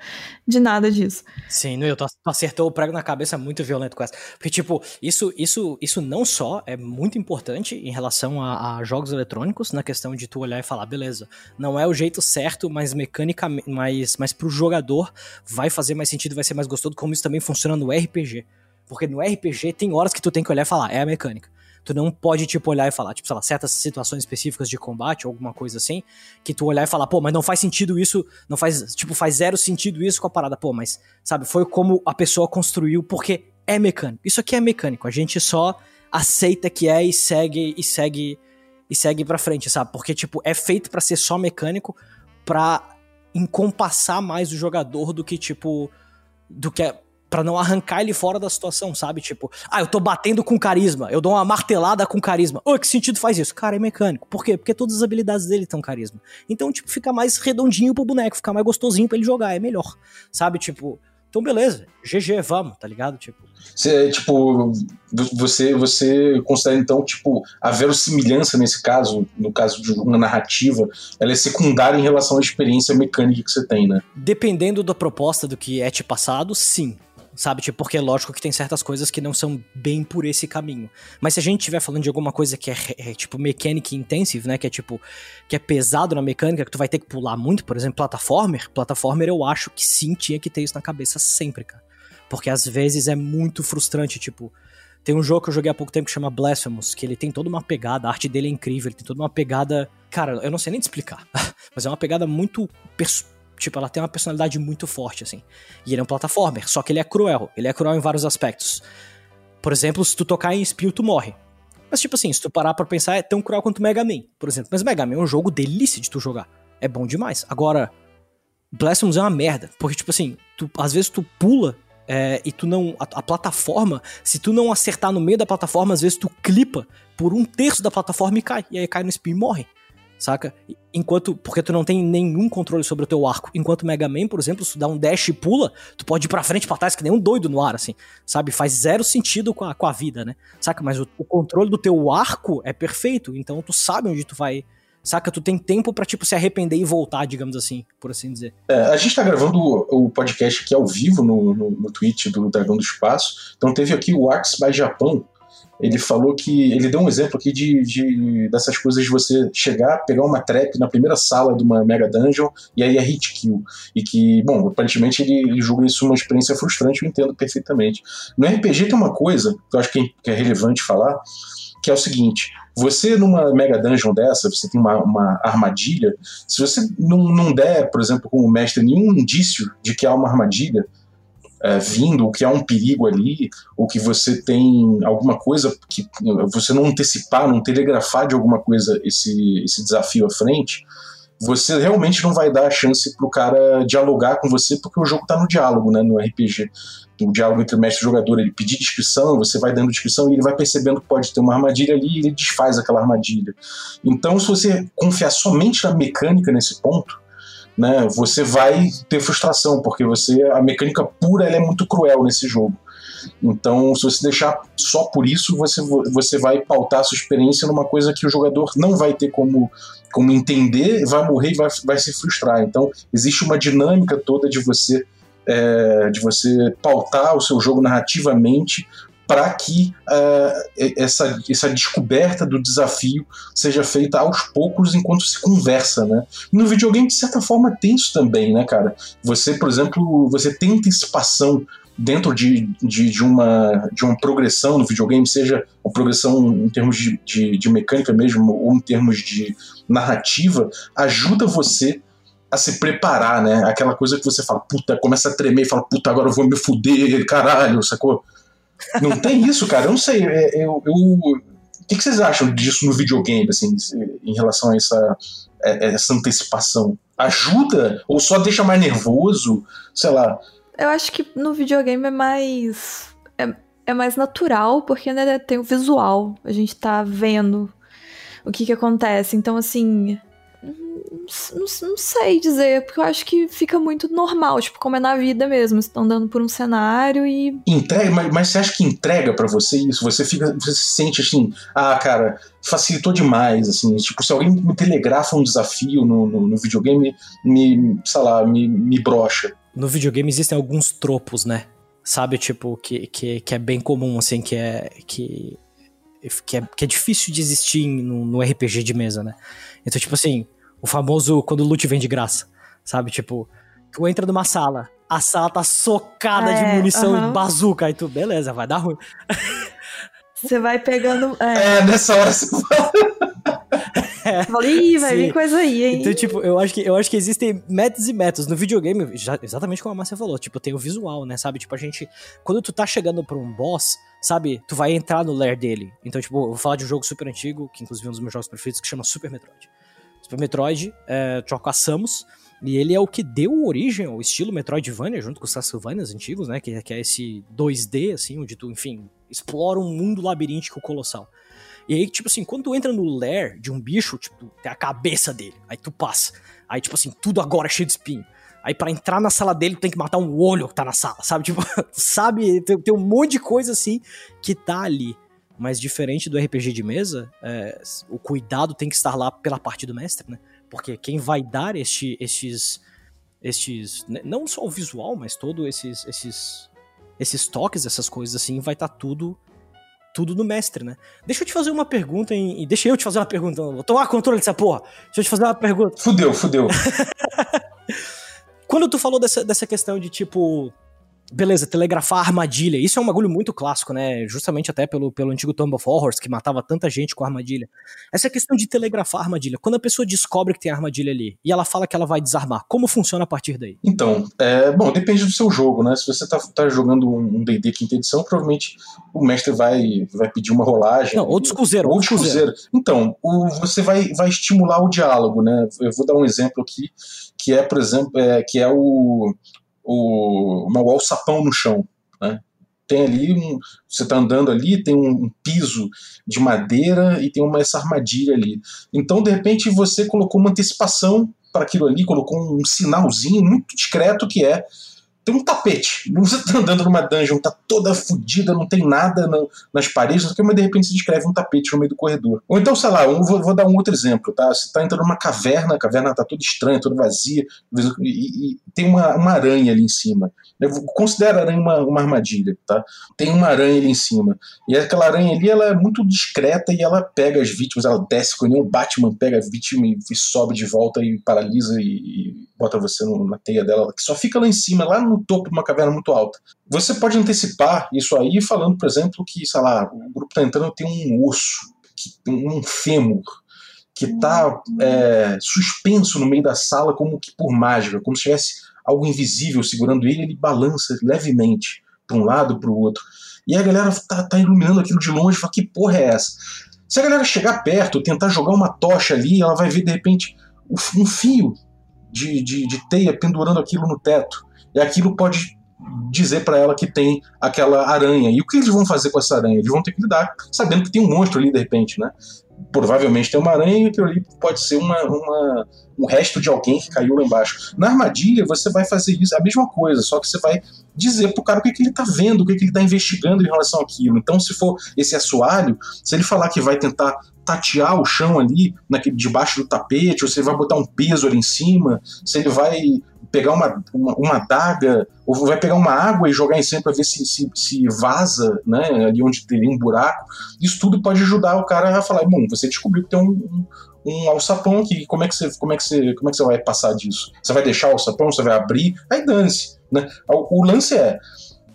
de nada disso.
Sim, no, tu acertou o prego na cabeça muito violento com essa. Porque, tipo, isso, isso, isso não só é muito importante em relação a, a, jogos eletrônicos, na questão de tu olhar e falar, beleza, não é o jeito certo, mas mecanicamente, mas, mas pro jogador vai fazer mais sentido, vai ser mais gostoso, como isso também funciona no RPG. Porque no RPG tem horas que tu tem que olhar e falar, é a mecânica. Tu não pode, tipo, olhar e falar, tipo, sei lá, certas situações específicas de combate ou alguma coisa assim, que tu olhar e falar, pô, mas não faz sentido isso, não faz, tipo, faz zero sentido isso com a parada. Pô, mas, sabe, foi como a pessoa construiu, porque é mecânico. Isso aqui é mecânico, a gente só aceita que é e segue, e segue, e segue pra frente, sabe? Porque, tipo, é feito para ser só mecânico, pra encompassar mais o jogador do que, tipo, do que é para não arrancar ele fora da situação, sabe? Tipo, ah, eu tô batendo com carisma, eu dou uma martelada com carisma. Oh, que sentido faz isso? Cara, é mecânico. Por quê? Porque todas as habilidades dele têm carisma. Então, tipo, fica mais redondinho pro boneco, fica mais gostosinho para ele jogar, é melhor. Sabe? Tipo, então beleza, GG, vamos, tá ligado? Tipo.
Você, tipo, você, você considera então, tipo, a verossimilhança nesse caso, no caso de uma narrativa, ela é secundária em relação à experiência mecânica que você tem, né?
Dependendo da proposta do que é te passado, sim sabe? Tipo, porque é lógico que tem certas coisas que não são bem por esse caminho. Mas se a gente estiver falando de alguma coisa que é, é, tipo mechanic intensive, né? Que é tipo, que é pesado na mecânica, que tu vai ter que pular muito, por exemplo, plataformer. Plataformer eu acho que sim tinha que ter isso na cabeça sempre, cara. Porque às vezes é muito frustrante, tipo. Tem um jogo que eu joguei há pouco tempo que chama Blasphemous, que ele tem toda uma pegada, a arte dele é incrível, ele tem toda uma pegada. Cara, eu não sei nem te explicar, *laughs* mas é uma pegada muito Tipo, ela tem uma personalidade muito forte, assim. E ele é um plataformer, só que ele é cruel. Ele é cruel em vários aspectos. Por exemplo, se tu tocar em Spill, tu morre. Mas, tipo assim, se tu parar pra pensar, é tão cruel quanto Mega Man, por exemplo. Mas Mega Man é um jogo delícia de tu jogar. É bom demais. Agora, Blasphemous é uma merda. Porque, tipo assim, tu, às vezes tu pula é, e tu não. A, a, plataforma, se tu não acertar no meio da plataforma, às vezes tu clipa por um terço da plataforma e cai. E aí cai no spin e morre saca? Enquanto, porque tu não tem nenhum controle sobre o teu arco. Enquanto Mega Man, por exemplo, se tu dá um dash e pula, tu pode ir pra frente e pra trás que nem um doido no ar, assim, sabe? Faz zero sentido com a, com a vida, né? Saca? Mas o, o controle do teu arco é perfeito, então tu sabe onde tu vai, saca? Tu tem tempo para tipo, se arrepender e voltar, digamos assim, por assim dizer.
É, a gente tá gravando o podcast aqui ao vivo no, no, no Twitch do Dragão do Espaço, então teve aqui o Arts by Japão, ele falou que. Ele deu um exemplo aqui de, de, dessas coisas de você chegar, pegar uma trap na primeira sala de uma Mega Dungeon e aí é hit kill. E que, bom, aparentemente ele, ele julga isso uma experiência frustrante, eu entendo perfeitamente. No RPG tem uma coisa que eu acho que é, relevante falar, que é o seguinte: você numa Mega Dungeon dessa, você tem uma, uma armadilha, se você não, não der, por exemplo, como mestre, nenhum indício de que há uma armadilha, é, vindo, ou que há um perigo ali, ou que você tem alguma coisa que você não antecipar, não telegrafar de alguma coisa esse, esse desafio à frente, você realmente não vai dar a chance pro cara dialogar com você, porque o jogo tá no diálogo, né, no RPG. O diálogo entre o mestre e o jogador, ele pedir descrição, você vai dando descrição e ele vai percebendo que pode ter uma armadilha ali e ele desfaz aquela armadilha. Então, se você confiar somente na mecânica nesse ponto, né, você vai ter frustração, porque você a mecânica pura é muito cruel nesse jogo. Então, se você deixar só por isso, você, você vai pautar a sua experiência numa coisa que o jogador não vai ter como, como entender, vai morrer e vai, vai se frustrar. Então, existe uma dinâmica toda de você é, de você pautar o seu jogo narrativamente para que uh, essa, essa descoberta do desafio seja feita aos poucos enquanto se conversa, né? No videogame, de certa forma, tem isso também, né, cara? Você, por exemplo, você tem antecipação dentro de, de, de, uma, de uma progressão no videogame, seja uma progressão em termos de, de, de mecânica mesmo, ou em termos de narrativa, ajuda você a se preparar, né? Aquela coisa que você fala, puta, começa a tremer fala, puta, agora eu vou me fuder, caralho, sacou? Não tem isso, cara. Eu não sei. É, eu, eu, o que, que vocês acham disso no videogame, assim, em relação a essa, é, essa antecipação? Ajuda ou só deixa mais nervoso? Sei lá.
Eu acho que no videogame é mais. É, é mais natural, porque né, tem o visual. A gente tá vendo o que que acontece. Então, assim não, não, sei dizer, porque eu acho que fica muito normal, tipo, como é na vida mesmo. Estão dando por um cenário e.
Entrega, mas, mas você acha que entrega para você isso? Você fica. Você se sente assim, ah, cara, facilitou demais, assim. Tipo, se alguém me telegrafa um desafio no, no, no videogame, me, sei lá, me, me brocha.
No videogame existem alguns tropos, né? Sabe, tipo, que, que, que é bem comum, assim, que é. Que, que é, que é difícil de existir no, no RPG de mesa, né? Então, tipo assim, o famoso quando o loot vem de graça, sabe? Tipo, tu entra numa sala, a sala tá socada é, de munição uh -huh. e bazuca, aí tu, beleza, vai dar ruim.
Você vai pegando.
É, é nessa hora você *laughs*
é, Ih, vai vir coisa aí, hein?
Então, tipo, eu acho que, eu acho que existem métodos e métodos. No videogame, já, exatamente como a Márcia falou, tipo, tem o visual, né? Sabe? Tipo, a gente. Quando tu tá chegando pra um boss, sabe? Tu vai entrar no lair dele. Então, tipo, eu vou falar de um jogo super antigo, que inclusive é um dos meus jogos preferidos, que chama Super Metroid. Super Metroid, é, a Samus, e ele é o que deu origem ao estilo Metroidvania, junto com os Castlevanias antigos, né? Que, que é esse 2D, assim, onde tu, enfim, explora um mundo labiríntico colossal. E aí, tipo assim, quando tu entra no lair de um bicho, tipo, tem a cabeça dele. Aí tu passa. Aí, tipo assim, tudo agora é cheio de espinho. Aí para entrar na sala dele, tu tem que matar um olho que tá na sala, sabe? *laughs* Tipo, *laughs* sabe? Tem, tem um monte de coisa assim que tá ali. Mas diferente do RPG de mesa, é, o cuidado tem que estar lá pela parte do mestre, né? Porque quem vai dar este, estes, estes, né, não só o visual, mas todo esses, esses, esses toques, essas coisas assim, vai estar tá tudo, tudo no mestre, né? Deixa eu te fazer uma pergunta e deixa eu te fazer uma pergunta. Vou tomar controle dessa porra. Deixa eu te fazer uma pergunta.
Fudeu, fudeu. *laughs*
Quando tu falou dessa, dessa questão de tipo Beleza, telegrafar armadilha. Isso é um bagulho muito clássico, né? Justamente até pelo, pelo antigo Tomb of Horrors, que matava tanta gente com armadilha. Essa questão de telegrafar armadilha. Quando a pessoa descobre que tem armadilha ali e ela fala que ela vai desarmar, como funciona a partir daí?
Então, é, bom, depende do seu jogo, né? Se você tá, tá jogando um D&D quinta edição, provavelmente o mestre vai, vai pedir uma rolagem.
Não, ou descuzeiro.
Ou descuzeiro. Então, o, você vai, vai estimular o diálogo, né? Eu vou dar um exemplo aqui, que é, por exemplo, é, que é o o, uma alçapão no chão. Né? Tem ali, um, você está andando ali, tem um, um, piso de madeira e tem uma, essa armadilha ali. Então, de repente, você colocou uma antecipação para aquilo ali, colocou um sinalzinho muito discreto que é tem um tapete. Você tá andando numa dungeon, tá toda fodida, não tem nada no, nas paredes, mas de repente se descreve um tapete no meio do corredor. Ou então, sei lá, vou, vou, dar um outro exemplo, tá? Você tá entrando numa caverna, a caverna tá toda estranha, toda vazia, e, e tem uma, uma aranha ali em cima. Eu considero a aranha uma, uma armadilha, tá? Tem uma aranha ali em cima. E aquela aranha ali, ela é muito discreta e ela pega as vítimas, ela desce com o Batman pega a vítima e, e sobe de volta e paralisa e, e bota você na teia dela, que só fica lá em cima, lá no topo de uma caverna muito alta. Você pode antecipar isso aí falando, por exemplo, que, sei lá, o grupo tá entrando tem um osso, um fêmur, que está é, suspenso no meio da sala como que por mágica, como se tivesse algo invisível segurando ele, ele balança levemente para um lado para o outro. E a galera tá, tá, iluminando aquilo de longe e fala: que porra é essa? Se a galera chegar perto, tentar jogar uma tocha ali, ela vai ver de repente um fio de, de, de teia pendurando aquilo no teto. E aquilo pode dizer para ela que tem aquela aranha. E o que eles vão fazer com essa aranha? Eles vão ter que lidar sabendo que tem um monstro ali de repente, né? Provavelmente tem uma aranha e ali pode ser uma, uma, um resto de alguém que caiu lá embaixo. Na armadilha, você vai fazer isso, a mesma coisa, só que você vai dizer pro cara o que, que ele tá vendo, o que, que ele tá investigando em relação àquilo. Então, se for esse assoalho, se ele falar que vai tentar tatear o chão ali, naquele, debaixo do tapete, ou se ele vai botar um peso ali em cima, se ele vai pegar uma, uma, uma adaga, ou vai pegar uma água e jogar em cima para ver se, se, se, vaza, né, ali onde teria um buraco. Isso tudo pode ajudar o cara a falar, bom, você descobriu que tem um, um, um alçapão aqui, como é, que você, como, é que você, como é que você vai passar disso? Você vai deixar o alçapão, você vai abrir? Aí dane-se. Né? O, o lance é,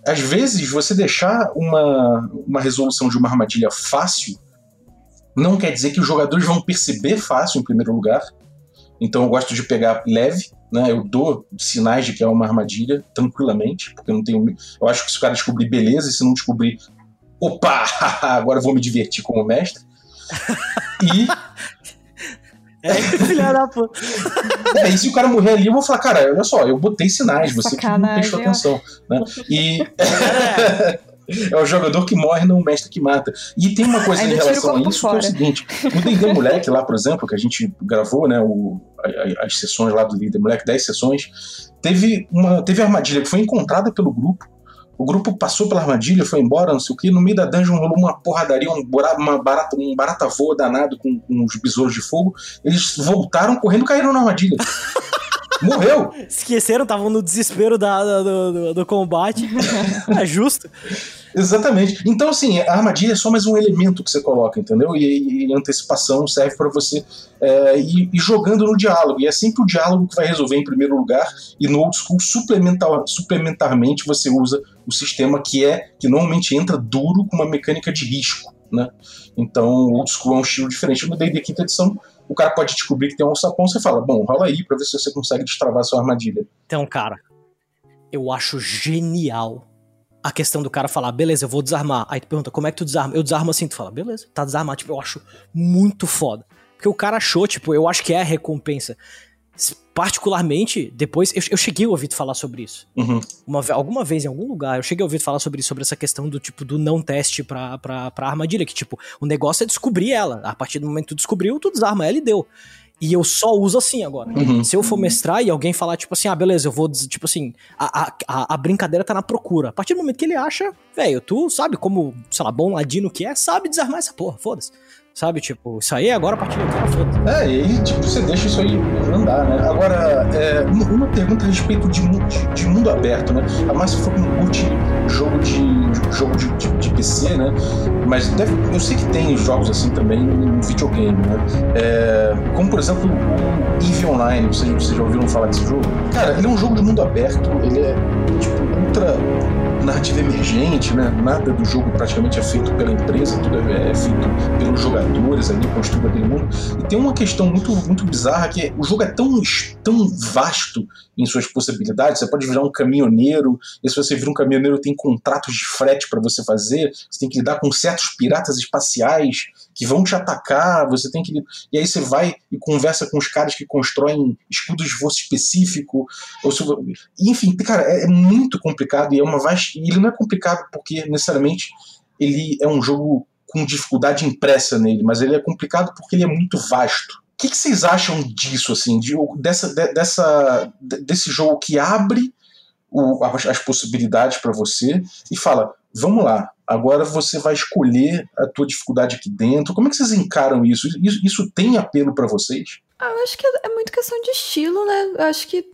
às vezes, você deixar uma, uma resolução de uma armadilha fácil não quer dizer que os jogadores vão perceber fácil, em primeiro lugar. Então eu gosto de pegar leve, né? Eu dou sinais de que é uma armadilha tranquilamente, porque eu não tenho. Eu acho que se o cara descobrir beleza, e se não descobrir, opa, *laughs* agora eu vou me divertir como mestre. E *laughs*
é, filha da puta. *laughs*
É, e se o cara morrer ali, eu vou falar, cara, olha só, eu botei sinais, você que não prestou atenção. Né? E. É o jogador que morre, não o mestre que mata. E tem uma coisa em relação a isso fora. que é o seguinte: no D&D Moleque lá, por exemplo, que a gente gravou, né, o, as sessões lá do D&D Moleque, 10 sessões, teve uma teve armadilha que foi encontrada pelo grupo. O grupo passou pela armadilha, foi embora, não sei o que. No meio da dungeon rolou uma porradaria, um, uma barata, um barata voa danado com, com os besouros de fogo. Eles voltaram correndo e caíram na armadilha. *laughs* Morreu!
Esqueceram, estavam no desespero da, do, do, do combate. *laughs* é justo.
Exatamente. Então, assim, a armadilha é só mais um elemento que você coloca, entendeu? E, e antecipação serve para você é, ir, ir, jogando no diálogo. E é sempre o diálogo que vai resolver em primeiro lugar. E no old school, suplementar, suplementarmente, você usa o sistema que é que normalmente entra duro com uma mecânica de risco. Né? Então, o old school é um estilo diferente. No D&D quinta edição, o cara pode descobrir que tem um alçapão, você fala, bom, rola aí pra ver se você consegue destravar a sua armadilha.
Então, cara, eu acho genial a questão do cara falar, beleza, eu vou desarmar. Aí tu pergunta, como é que tu desarma? Eu desarmo assim, tu fala, beleza, tá desarmado. Tipo, eu acho muito foda. Porque o cara achou, tipo, eu acho que é a recompensa. Particularmente, depois, eu, eu cheguei a ouvir falar sobre isso.
Uhum.
Uma, alguma vez, em algum lugar, eu cheguei a ouvir falar sobre isso, sobre essa questão do tipo, do não teste pra, pra, pra armadilha. Que, tipo, o negócio é descobrir ela. A partir do momento que tu descobriu, tu desarma ela e deu. E eu só uso assim agora.
Uhum.
Se eu for mestrar e alguém falar, tipo assim, ah, beleza, eu vou, tipo assim, a, a, a brincadeira tá na procura. A partir do momento que ele acha, velho, tu sabe como, sei lá, bom ladino que é, sabe desarmar essa porra, foda-se. Sabe, tipo, isso aí agora a partir do cara, foda
É, e aí, tipo, você deixa isso aí andar, né? Agora, é, uma pergunta a respeito de, de, de mundo aberto, né? A Márcia falou que não curte jogo de, jogo de, de, de PC, né? Mas deve, eu sei que tem jogos assim também em videogame, né? É, como, por exemplo, o EVE Online, vocês, vocês já ouviram falar desse jogo? Cara, ele é um jogo de mundo aberto, ele é, tipo, ultra narrativa emergente, né? Nada do jogo praticamente é feito pela empresa, tudo é, é feito pelos jogadores ali, construindo aquele mundo. E tem uma questão muito, muito bizarra que é, o jogo é tão, tão vasto em suas possibilidades. Você pode virar um caminhoneiro, e se você vira um caminhoneiro, tem contratos de frete para você fazer, você tem que lidar com certos piratas espaciais que vão te atacar, você tem que. E aí você vai e conversa com os caras que constroem escudos de voo específico. Ou se... Enfim, cara, é, é muito complicado e é uma vasta. E ele não é complicado porque necessariamente ele é um jogo com dificuldade impressa nele, mas ele é complicado porque ele é muito vasto. O que, que vocês acham disso, assim, de, dessa, de, dessa, desse jogo que abre o, as, as possibilidades para você e fala: vamos lá, agora você vai escolher a tua dificuldade aqui dentro. Como é que vocês encaram isso? Isso, isso tem apelo para vocês?
Ah, eu acho que é muito questão de estilo, né? Eu acho que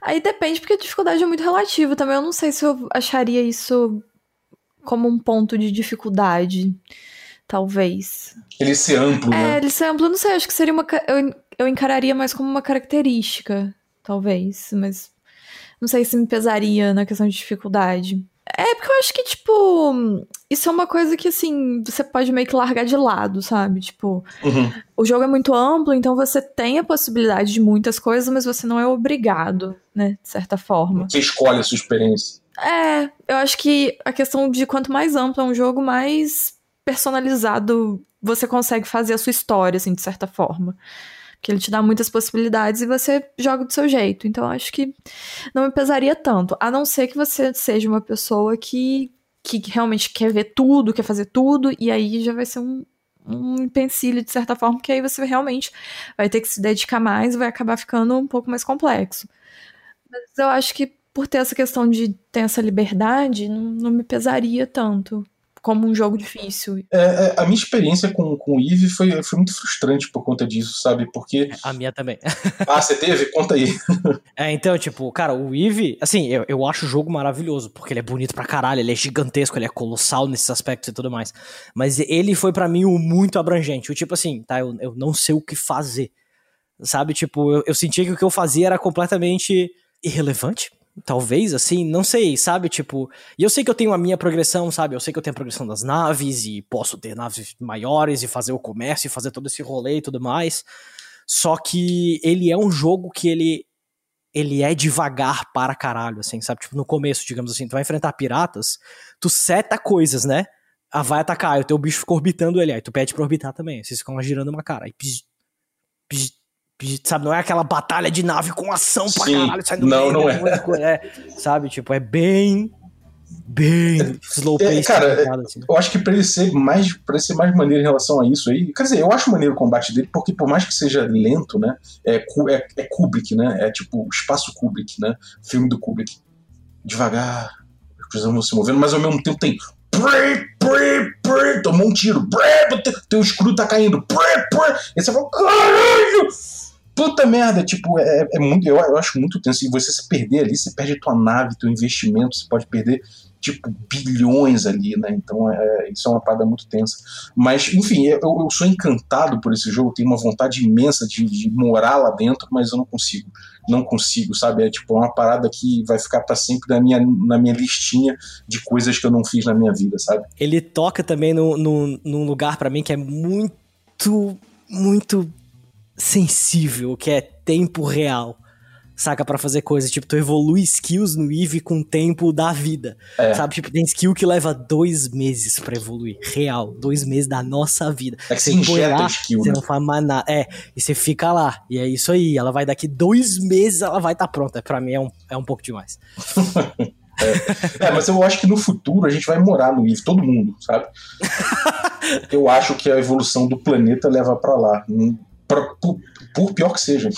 aí depende porque a dificuldade é muito relativa também. Eu não sei se eu acharia isso como um ponto de dificuldade, talvez.
Ele ser amplo,
é,
né?
ele ser amplo, não sei, acho que seria uma eu, eu encararia mais como uma característica, talvez, mas não sei se me pesaria na questão de dificuldade. É, porque eu acho que, tipo, isso é uma coisa que, assim, você pode meio que largar de lado, sabe? Tipo,
uhum.
o jogo é muito amplo, então você tem a possibilidade de muitas coisas, mas você não é obrigado, né? De certa forma.
Você escolhe a sua experiência.
É, eu acho que a questão de quanto mais amplo é um jogo, mais personalizado você consegue fazer a sua história, assim, de certa forma. Que ele te dá muitas possibilidades e você joga do seu jeito. Então, acho que não me pesaria tanto. A não ser que você seja uma pessoa que, que realmente quer ver tudo, quer fazer tudo, e aí já vai ser um, um empecilho, de certa forma, que aí você realmente vai ter que se dedicar mais e vai acabar ficando um pouco mais complexo. Mas eu acho que por ter essa questão de ter essa liberdade, não, não me pesaria tanto como um jogo difícil.
É, é, a minha experiência com, com o Eve foi, foi muito frustrante por conta disso, sabe? Porque.
A minha também. *laughs*
ah, você teve? Conta aí. *laughs*
é, então, tipo, cara, o Eve, assim, eu, eu acho o jogo maravilhoso, porque ele é bonito pra caralho, ele é gigantesco, ele é colossal nesses aspectos e tudo mais. Mas ele foi para mim o muito abrangente. O tipo assim, tá, eu, eu não sei o que fazer. Sabe? Tipo, eu, eu sentia que o que eu fazia era completamente irrelevante talvez, assim, não sei, sabe? Tipo, e eu sei que eu tenho a minha progressão, sabe? Eu sei que eu tenho a progressão das naves e posso ter naves maiores e fazer o comércio e fazer todo esse rolê e tudo mais. Só que ele é um jogo que ele ele é devagar para caralho, assim, sabe? Tipo, no começo, digamos assim, tu vai enfrentar piratas, tu seta coisas, né? Ah, vai atacar, aí o teu bicho fica orbitando ele, aí tu pede pra orbitar também, vocês ficam girando uma cara, aí pis, pis, sabe, não é aquela batalha de nave com ação pra
Sim,
caralho, saindo
não,
meio,
não
é. é. Sabe, tipo, é bem bem slow pace.
É, cara,
tá assim.
eu acho que pra ele ser mais para ser mais maneiro em relação a isso aí, quer dizer, eu acho maneiro o combate dele, porque por mais que seja lento, né, é, é, é Kubrick, né, é tipo espaço Kubrick, né, filme do Kubrick, devagar, precisamos se movendo, mas ao mesmo tempo tem tomou um tiro, teu escudo tá caindo, e você fala, caralho! Puta merda, tipo, é, é muito, eu, eu, acho muito tenso. E você se perder ali, você perde tua nave, teu investimento, você pode perder, tipo, bilhões ali, né? Então, é, isso é uma parada muito tensa. Mas, enfim, eu, eu sou encantado por esse jogo, tenho uma vontade imensa de, de morar lá dentro, mas eu não consigo. Não consigo, sabe? É tipo uma parada que vai ficar para sempre na minha, na minha listinha de coisas que eu não fiz na minha vida, sabe?
Ele toca também no, no, num lugar para mim que é muito, muito sensível, que é tempo real. Saca para fazer coisas, tipo, tu evolui skills no Eve com o tempo da vida. É. Sabe, tipo, tem skill que leva dois meses para evoluir. Real, dois meses da nossa vida.
É que você injeta lá, skill,
Você
né?
não faz mais nada. É, e você fica lá. E é isso aí. Ela vai daqui dois meses, ela vai estar tá pronta. Para mim é um, é um pouco demais. *laughs*
É. é. mas eu acho que no futuro a gente vai morar no Eve, todo mundo, sabe? *laughs* eu acho que a evolução do planeta leva para lá. Por, por, por, pior que seja.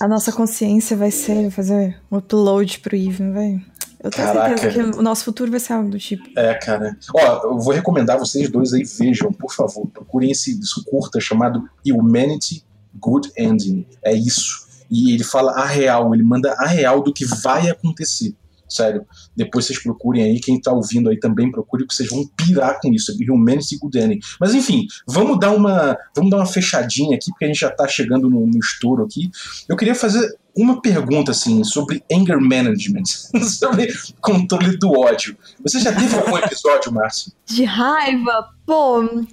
A nossa consciência vai ser fazer um upload pro Even, vai. Eu tenho
Caraca.
certeza que o nosso futuro vai ser algo do tipo.
É, cara. Ó, eu vou recomendar vocês dois aí, vejam, por favor. Procurem esse, esse curta chamado Humanity Good Ending. É isso. E ele fala a real, ele manda a real do que vai acontecer. Sério. Depois vocês procurem aí, quem tá ouvindo aí também procure, porque vocês vão pirar com isso. Humanity Good Ending. Mas enfim, vamos dar uma, vamos dar uma fechadinha aqui, porque a gente já tá chegando no, no estouro aqui. Eu queria fazer uma pergunta assim sobre anger management, *laughs* sobre controle do ódio. Você já teve algum episódio, Márcio?
De raiva? Pô,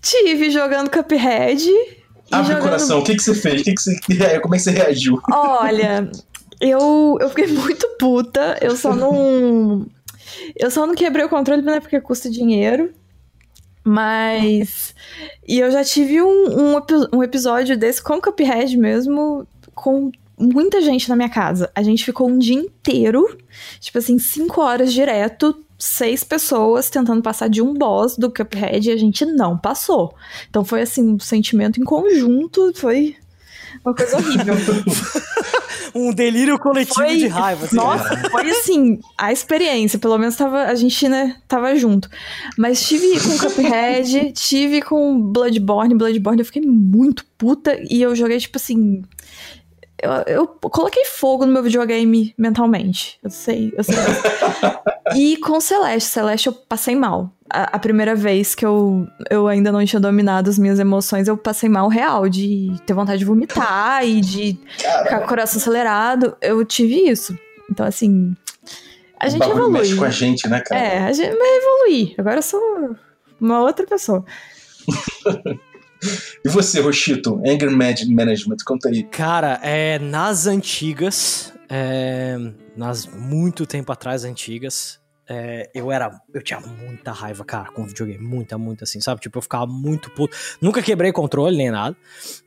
tive jogando Cuphead.
Abre
jogando...
o coração, o que, que você fez? O que que você, *laughs* como é que você reagiu?
Olha, eu, eu fiquei *laughs* muito puta. Eu só não. Eu só não quebrei o controle, né? Porque custa dinheiro. Mas. E eu já tive um, um, um episódio desse com Cuphead mesmo, com muita gente na minha casa. A gente ficou um dia inteiro, tipo assim, cinco horas direto, seis pessoas tentando passar de um boss do Cuphead e a gente não passou. Então foi assim, um sentimento em conjunto, foi uma coisa horrível. *laughs*
um delírio coletivo
foi,
de raiva. Assim,
nossa, né? foi assim, a experiência, pelo menos tava, a gente, né, tava junto. Mas tive com Cuphead, tive com Bloodborne, Bloodborne eu fiquei muito puta e eu joguei, tipo assim... Eu, eu coloquei fogo no meu videogame mentalmente. Eu sei, eu sei. *laughs* e com Celeste, Celeste eu passei mal. A, a, primeira vez que eu, eu ainda não tinha dominado as minhas emoções, eu passei mal real, de ter vontade de vomitar e de
Caramba.
ficar com o coração acelerado. Eu tive isso. Então, assim. A
o
gente evolui.
mexe com a gente, né, cara?
É, a gente vai evoluir. Agora eu sou uma outra pessoa. *laughs*
E você, Rochito? Anger Management, conta aí.
Cara, é, nas antigas, é, nas muito tempo atrás antigas, é, eu era. Eu tinha muita raiva, cara, com videogame. Muita, muita, assim, sabe? Tipo, eu ficava muito puto. Nunca quebrei controle nem nada.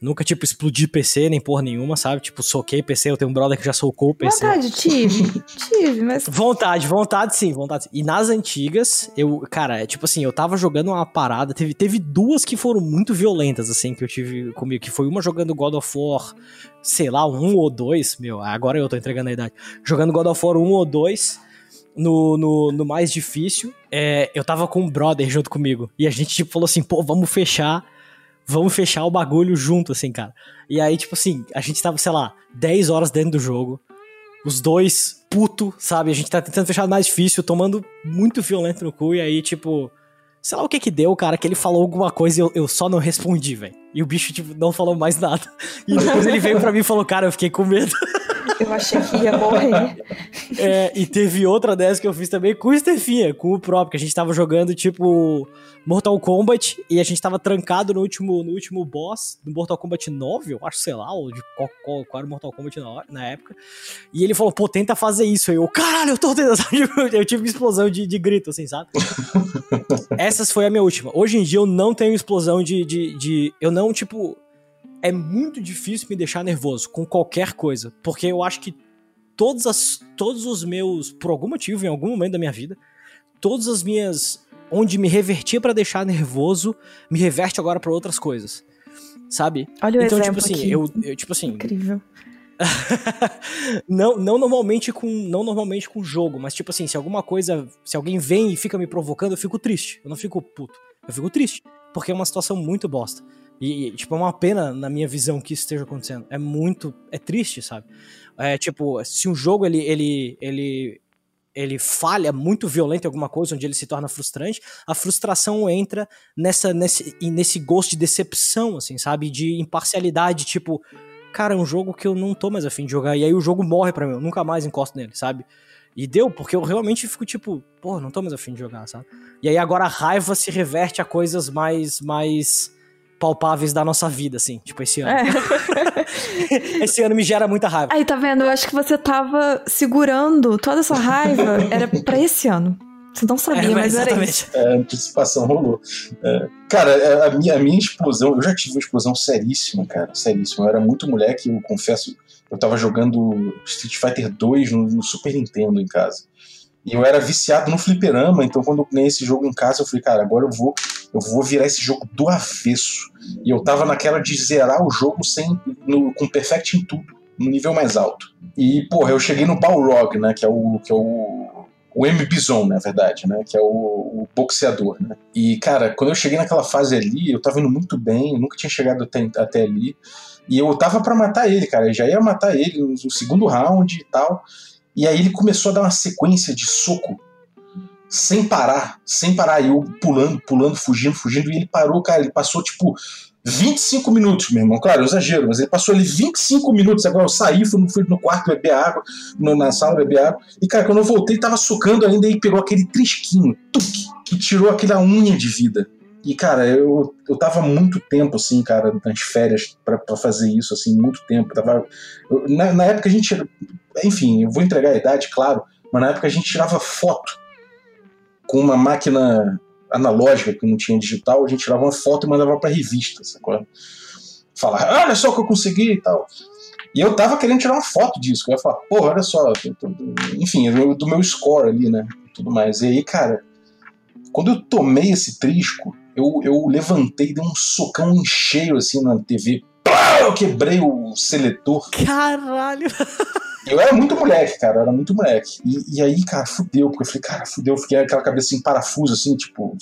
Nunca, tipo, explodi PC nem porra nenhuma, sabe? Tipo, soquei PC. Eu tenho um brother que já socou o PC.
Vontade, tive. tive, mas.
Vontade, vontade sim, vontade. E nas antigas, eu, cara, é tipo assim, eu tava jogando uma parada. Teve, teve duas que foram muito violentas, assim, que eu tive comigo. Que foi uma jogando God of War, sei lá, um ou dois. Meu, agora eu tô entregando a idade. Jogando God of War um ou dois no, no, no mais difícil, é, eu tava com um brother junto comigo. E a gente, tipo, falou assim, pô, vamos fechar. Vamos fechar o bagulho junto, assim, cara. E aí, tipo assim, a gente tava, sei lá, 10 horas dentro do jogo. Os dois puto, sabe? A gente tá tentando fechar o mais difícil, tomando muito violento no cu. E aí, tipo, sei lá o que que deu, cara, que ele falou alguma coisa e eu, eu só não respondi, velho. E o bicho, tipo, não falou mais nada. *laughs* E depois ele veio pra mim e falou, cara, eu fiquei com medo. *laughs*
Eu achei que ia morrer.
É, e teve outra dessa que eu fiz também com o Stefinha, com o próprio, que a gente tava jogando, tipo, Mortal Kombat, e a gente tava trancado no último, no último boss do Mortal Kombat 9, eu acho, sei lá, ou de qual, qual, qual era o Mortal Kombat na, na, época. E ele falou, pô, tenta fazer isso. Aí eu, caralho, eu tô tentando. *laughs* Eu tive uma explosão de, de grito, assim, sabe? *laughs* Essas foi a minha última. Hoje em dia eu não tenho explosão de, de, de. Eu não, tipo é muito difícil me deixar nervoso com qualquer coisa, porque eu acho que todas as, todos os meus, por algum motivo, em algum momento da minha vida, todas as minhas, onde me revertia para deixar nervoso, me reverte agora para outras coisas, sabe?
Olha o
então
exemplo
tipo assim,
aqui.
eu, eu tipo assim,
Incrível. *laughs*
não, não normalmente com não normalmente com jogo, mas tipo assim, se alguma coisa, se alguém vem e fica me provocando, eu fico triste. Eu não fico puto. Eu fico triste, porque é uma situação muito bosta. E, tipo, é uma pena, na minha visão, que isso esteja acontecendo. É muito. É triste, sabe? É tipo, se um jogo ele, ele, ele, ele falha muito violento em alguma coisa, onde ele se torna frustrante, a frustração entra nessa, nesse, nesse gosto de decepção, assim, sabe? De imparcialidade, tipo, cara, é um jogo que eu não tô mais afim de jogar. E aí o jogo morre pra mim, eu nunca mais encosto nele, sabe? E deu, porque eu realmente fico tipo, pô, não tô mais afim de jogar, sabe? E aí agora a raiva se reverte a coisas mais. mais palpáveis da nossa vida, assim, tipo esse ano. É. *laughs* esse ano me gera muita raiva.
Aí, tá vendo? Eu acho que você tava segurando toda essa raiva, era pra esse ano. Você não sabia, é, mas era isso.
É, antecipação rolou. É, cara, a minha, a minha explosão, eu já tive uma explosão seríssima, cara, seríssima. Eu era muito moleque, eu confesso, eu tava jogando Street Fighter 2 no, no Super Nintendo em casa. E eu era viciado no fliperama, então quando eu ganhei esse jogo em casa, eu falei, cara, agora eu vou, eu vou virar esse jogo do avesso. E eu tava naquela de zerar o jogo sem no, com perfect em tudo, no nível mais alto. E, porra, eu cheguei no Balrog, né, que é o que é o o M. Bison, na verdade, né? Que é o, o, boxeador, né? E, cara, quando eu cheguei naquela fase ali, eu tava indo muito bem, nunca tinha chegado até, até ali. E eu tava para matar ele, cara. Eu já ia matar ele no, no segundo round e tal. E aí ele começou a dar uma sequência de soco sem parar, sem parar. E eu pulando, pulando, fugindo, fugindo. E ele parou, cara. Ele passou tipo 25 minutos, meu irmão. Claro, eu exagero, mas ele passou ali 25 minutos. Agora eu saí, fui, fui no quarto beber água, no, na sala beber água. E, cara, quando eu voltei, ele tava socando ainda e pegou aquele trisquinho, tuque, que tirou aquela unha de vida. E, cara, eu, eu tava muito tempo, assim, cara, nas férias para fazer isso, assim, muito tempo. Tava, eu, na, na época a gente. Enfim, eu vou entregar a idade, claro, mas na época a gente tirava foto com uma máquina analógica que não tinha digital, a gente tirava uma foto e mandava pra revista, sacou? Falar, olha só o que eu consegui e tal. E eu tava querendo tirar uma foto disso, eu ia falar, porra, olha só, enfim, do meu score ali, né? Tudo mais. E aí, cara, quando eu tomei esse trisco, eu, eu levantei, dei um socão em cheio assim na TV. Pá, eu quebrei o seletor.
Caralho! *laughs*
Eu era muito moleque, cara, eu era muito moleque. E, e, aí, cara, fudeu, porque eu falei, cara, fudeu, eu fiquei aquela cabeça em parafuso, assim, tipo,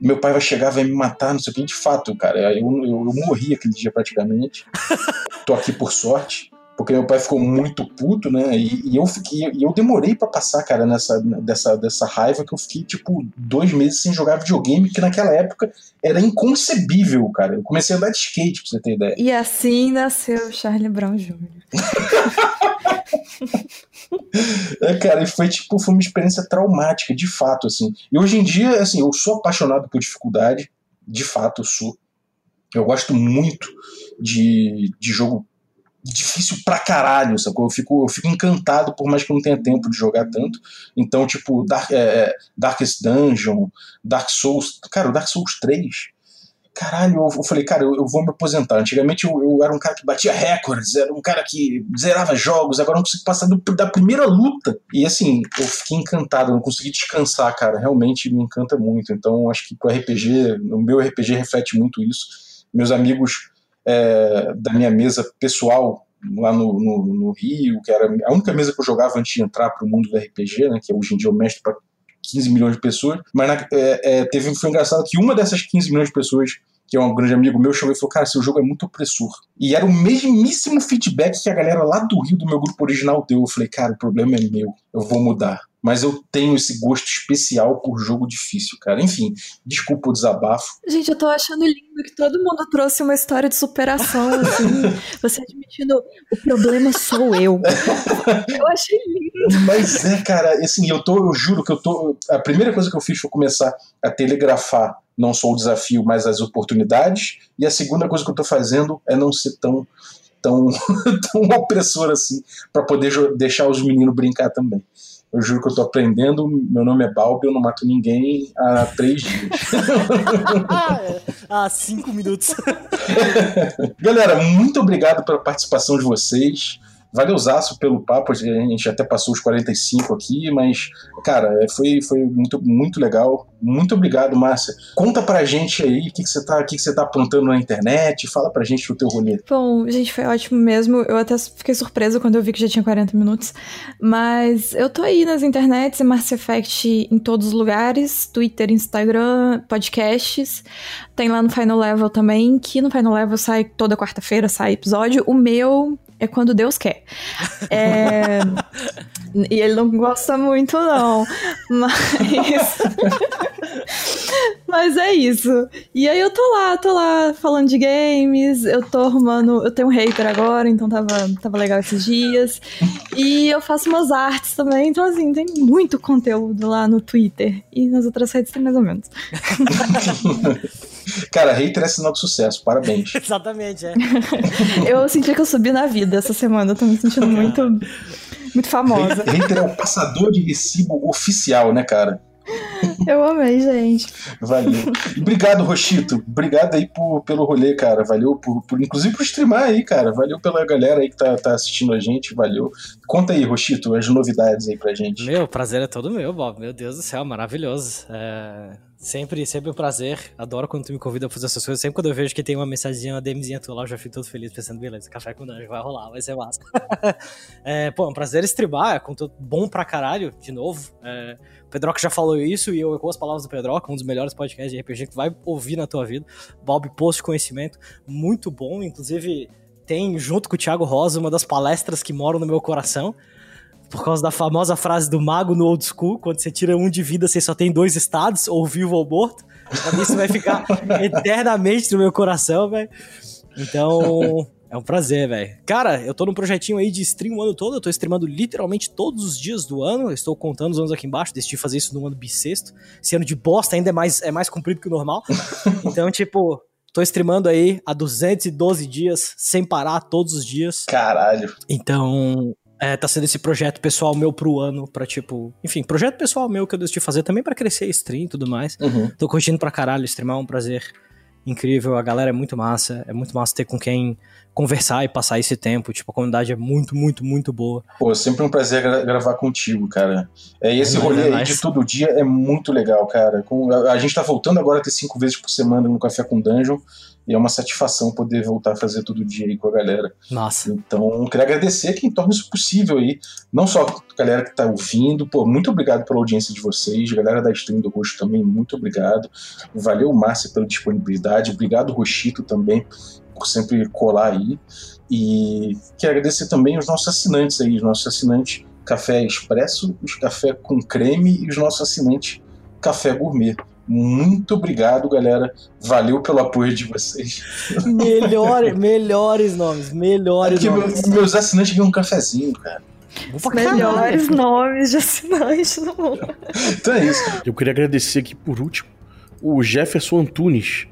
meu pai vai chegar, vai me matar, não sei o que, de fato, cara, eu, eu, eu morri aquele dia praticamente. *laughs* Tô aqui por sorte porque meu pai ficou muito puto, né? E, e eu fiquei, e eu demorei para passar, cara, nessa dessa, dessa raiva que eu fiquei tipo dois meses sem jogar videogame, que naquela época era inconcebível, cara. Eu comecei a andar de skate, pra você ter ideia.
E assim nasceu Charlie Brown Jr. *laughs*
é, cara, e foi tipo, foi uma experiência traumática, de fato, assim. E hoje em dia, assim, eu sou apaixonado por dificuldade, de fato eu sou. Eu gosto muito de, de jogo difícil pra caralho, sacou? Eu fico, eu fico encantado, por mais que eu não tenha tempo de jogar tanto. Então, tipo, Dark, é, Darkest Dungeon, Dark Souls. Cara, o Dark Souls 3 caralho, eu, eu falei, cara, eu, eu, vou me aposentar. Antigamente eu, eu, era um cara que batia recordes, era um cara que zerava jogos, agora eu não consigo passar do, da primeira luta. E assim, eu fiquei encantado, eu não consegui descansar, cara. Realmente me encanta muito. Então acho que o RPG, o meu RPG reflete muito isso. Meus amigos é, da minha mesa pessoal lá no, no, no, Rio, que era a única mesa que eu jogava antes de entrar para o mundo do RPG, né, que hoje em dia eu mestro para 15 milhões de pessoas, mas na, é, é, teve, foi engraçado que uma dessas 15 milhões de pessoas que é um grande amigo meu, chamou e falou: Cara, seu jogo é muito opressor. E era o mesmíssimo feedback que a galera lá do Rio, do meu grupo original, deu. Eu falei: Cara, o problema é meu, eu vou mudar. Mas eu tenho esse gosto especial por jogo difícil, cara. Enfim, desculpa o desabafo.
Gente, eu tô achando lindo que todo mundo trouxe uma história de superação, assim. *laughs* você admitindo, o problema sou eu. *laughs* eu achei lindo.
Mas é, cara, assim, eu tô, eu juro que eu tô. A primeira coisa que eu fiz foi começar a telegrafar não só o desafio, mas as oportunidades. E a segunda coisa que eu estou fazendo é não ser tão tão, *laughs* tão opressor assim, para poder deixar os meninos brincar também. Eu juro que eu tô aprendendo. Meu nome é Balbi, eu não mato ninguém há três dias. *laughs*
há cinco minutos. *laughs*
Galera, muito obrigado pela participação de vocês. Valeuzaço pelo papo, a gente até passou os 45 aqui, mas, cara, foi, foi muito, muito legal. Muito obrigado, Márcia. Conta pra gente aí o que, que, você tá, que, que você tá apontando na internet, fala pra gente o teu rolê.
Bom, gente, foi ótimo mesmo. Eu até fiquei surpresa quando eu vi que já tinha 40 minutos. Mas eu tô aí nas internets, Márcia Effect em todos os lugares: Twitter, Instagram, podcasts. Tem lá no Final Level também, que no Final Level sai toda quarta-feira, sai episódio. O meu é quando Deus quer. É... e ele não gosta muito, não. Mas. Mas é isso. E aí eu tô lá, tô lá falando de games, eu tô arrumando. Eu tenho um hater agora, então tava, tava legal esses dias. E eu faço umas artes também, então assim, tem muito conteúdo lá no Twitter. E nas outras redes tem mais ou menos. *laughs*
Cara, hater é sinal de sucesso, parabéns. *laughs*
Exatamente, é. *laughs*
eu senti que eu subi na vida essa semana, eu tô me sentindo muito, muito famosa.
Hater é o passador de recibo oficial, né, cara?
Eu amei, gente.
Valeu. Obrigado, Rochito. Obrigado aí por, pelo rolê, cara. Valeu por, por, inclusive por streamar aí, cara. Valeu pela galera aí que tá, tá assistindo a gente. Valeu. Conta aí, Rochito, as novidades aí pra gente.
Meu, prazer é todo meu, Bob. Meu Deus do céu, maravilhoso. É Sempre, sempre um prazer. Adoro quando tu me convida pra fazer essas coisas. Sempre quando eu vejo que tem uma mensaginha, uma DMzinha tua lá, eu já fico todo feliz, pensando, beleza, café com dungeon vai rolar, vai ser massa. *laughs* é, pô, é um prazer streamar, é conteúdo bom pra caralho, de novo. É, o Pedroca já falou isso e eu eco as palavras do Pedroca, um dos melhores podcasts de RPG que tu vai ouvir na tua vida. Bob Post Conhecimento, muito bom. Inclusive, tem, junto com o Thiago Rosa, uma das palestras que moram no meu coração por causa da famosa frase do mago no old school, quando você tira um de vida, você só tem dois estados, ou vivo ou morto. Pra mim isso vai ficar *laughs* eternamente no meu coração, velho. Então, é um prazer, velho. Cara, eu tô num projetinho aí de stream o ano todo, eu tô streamando literalmente todos os dias do ano. Eu estou contando os anos aqui embaixo, decidi fazer isso no ano bissexto. Esse ano de bosta ainda é mais, é mais comprido que o normal. *laughs* Então, tipo, Tô streamando aí há 212 dias, sem parar, todos os dias.
Caralho.
Então, é, tá sendo esse projeto pessoal meu pro ano, pra tipo. Enfim, projeto pessoal meu que eu decidi fazer também para crescer stream e tudo mais. Uhum. Tô curtindo pra caralho, streamar é um prazer incrível, a galera é muito massa, é muito massa ter com quem conversar e passar esse tempo. Tipo, a comunidade é muito, muito, muito boa.
Pô, sempre um prazer gra gravar contigo, cara. É, e esse é, rolê é aí de todo dia é muito legal, cara. Com, a, a, gente tá voltando agora a ter cinco vezes por semana no Café com Dungeon. E é uma satisfação poder voltar a fazer todo dia aí com a galera.
Nossa.
Então, queria agradecer quem torna isso possível aí. Não só a galera que tá ouvindo, pô, muito obrigado pela audiência de vocês. Galera da Stream do Roxo também, muito obrigado. Valeu, Márcia, pela disponibilidade. Obrigado, Roxito, também, por sempre colar aí. E quero agradecer também os nossos assinantes aí, os nossos assinantes Café Expresso, os Café com Creme e os nossos assinantes Café Gourmet. Muito obrigado, galera. Valeu pelo apoio de vocês.
Melhor, *laughs* melhores nomes, melhores é nomes.
Meu, meus assinantes ganham um cafezinho, cara.
Os melhores nomes de assinantes do
Então é isso.
Eu queria agradecer aqui por último o Jefferson Antunes,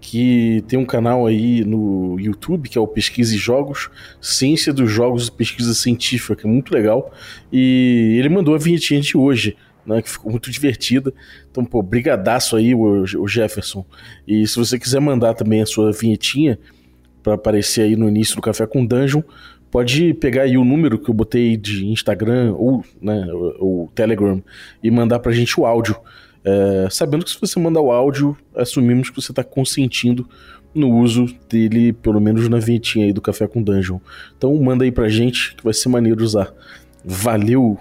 que tem um canal aí no YouTube, que é o Pesquisa e Jogos, Ciência dos Jogos e Pesquisa Científica, que é muito legal. E ele mandou a vinhetinha de hoje, né, que ficou muito divertida. Então, pô, brigadaço aí, o, Jefferson. E se você quiser mandar também a sua vinhetinha para aparecer aí no início do Café com Dungeon, pode pegar aí o número que eu botei de Instagram ou, né, o, o Telegram e mandar pra gente o áudio. É, sabendo que se você mandar o áudio, assumimos que você está consentindo no uso dele, pelo menos na vinhetinha aí do Café com Dungeon. Então manda aí pra gente que vai ser maneiro usar. Valeu!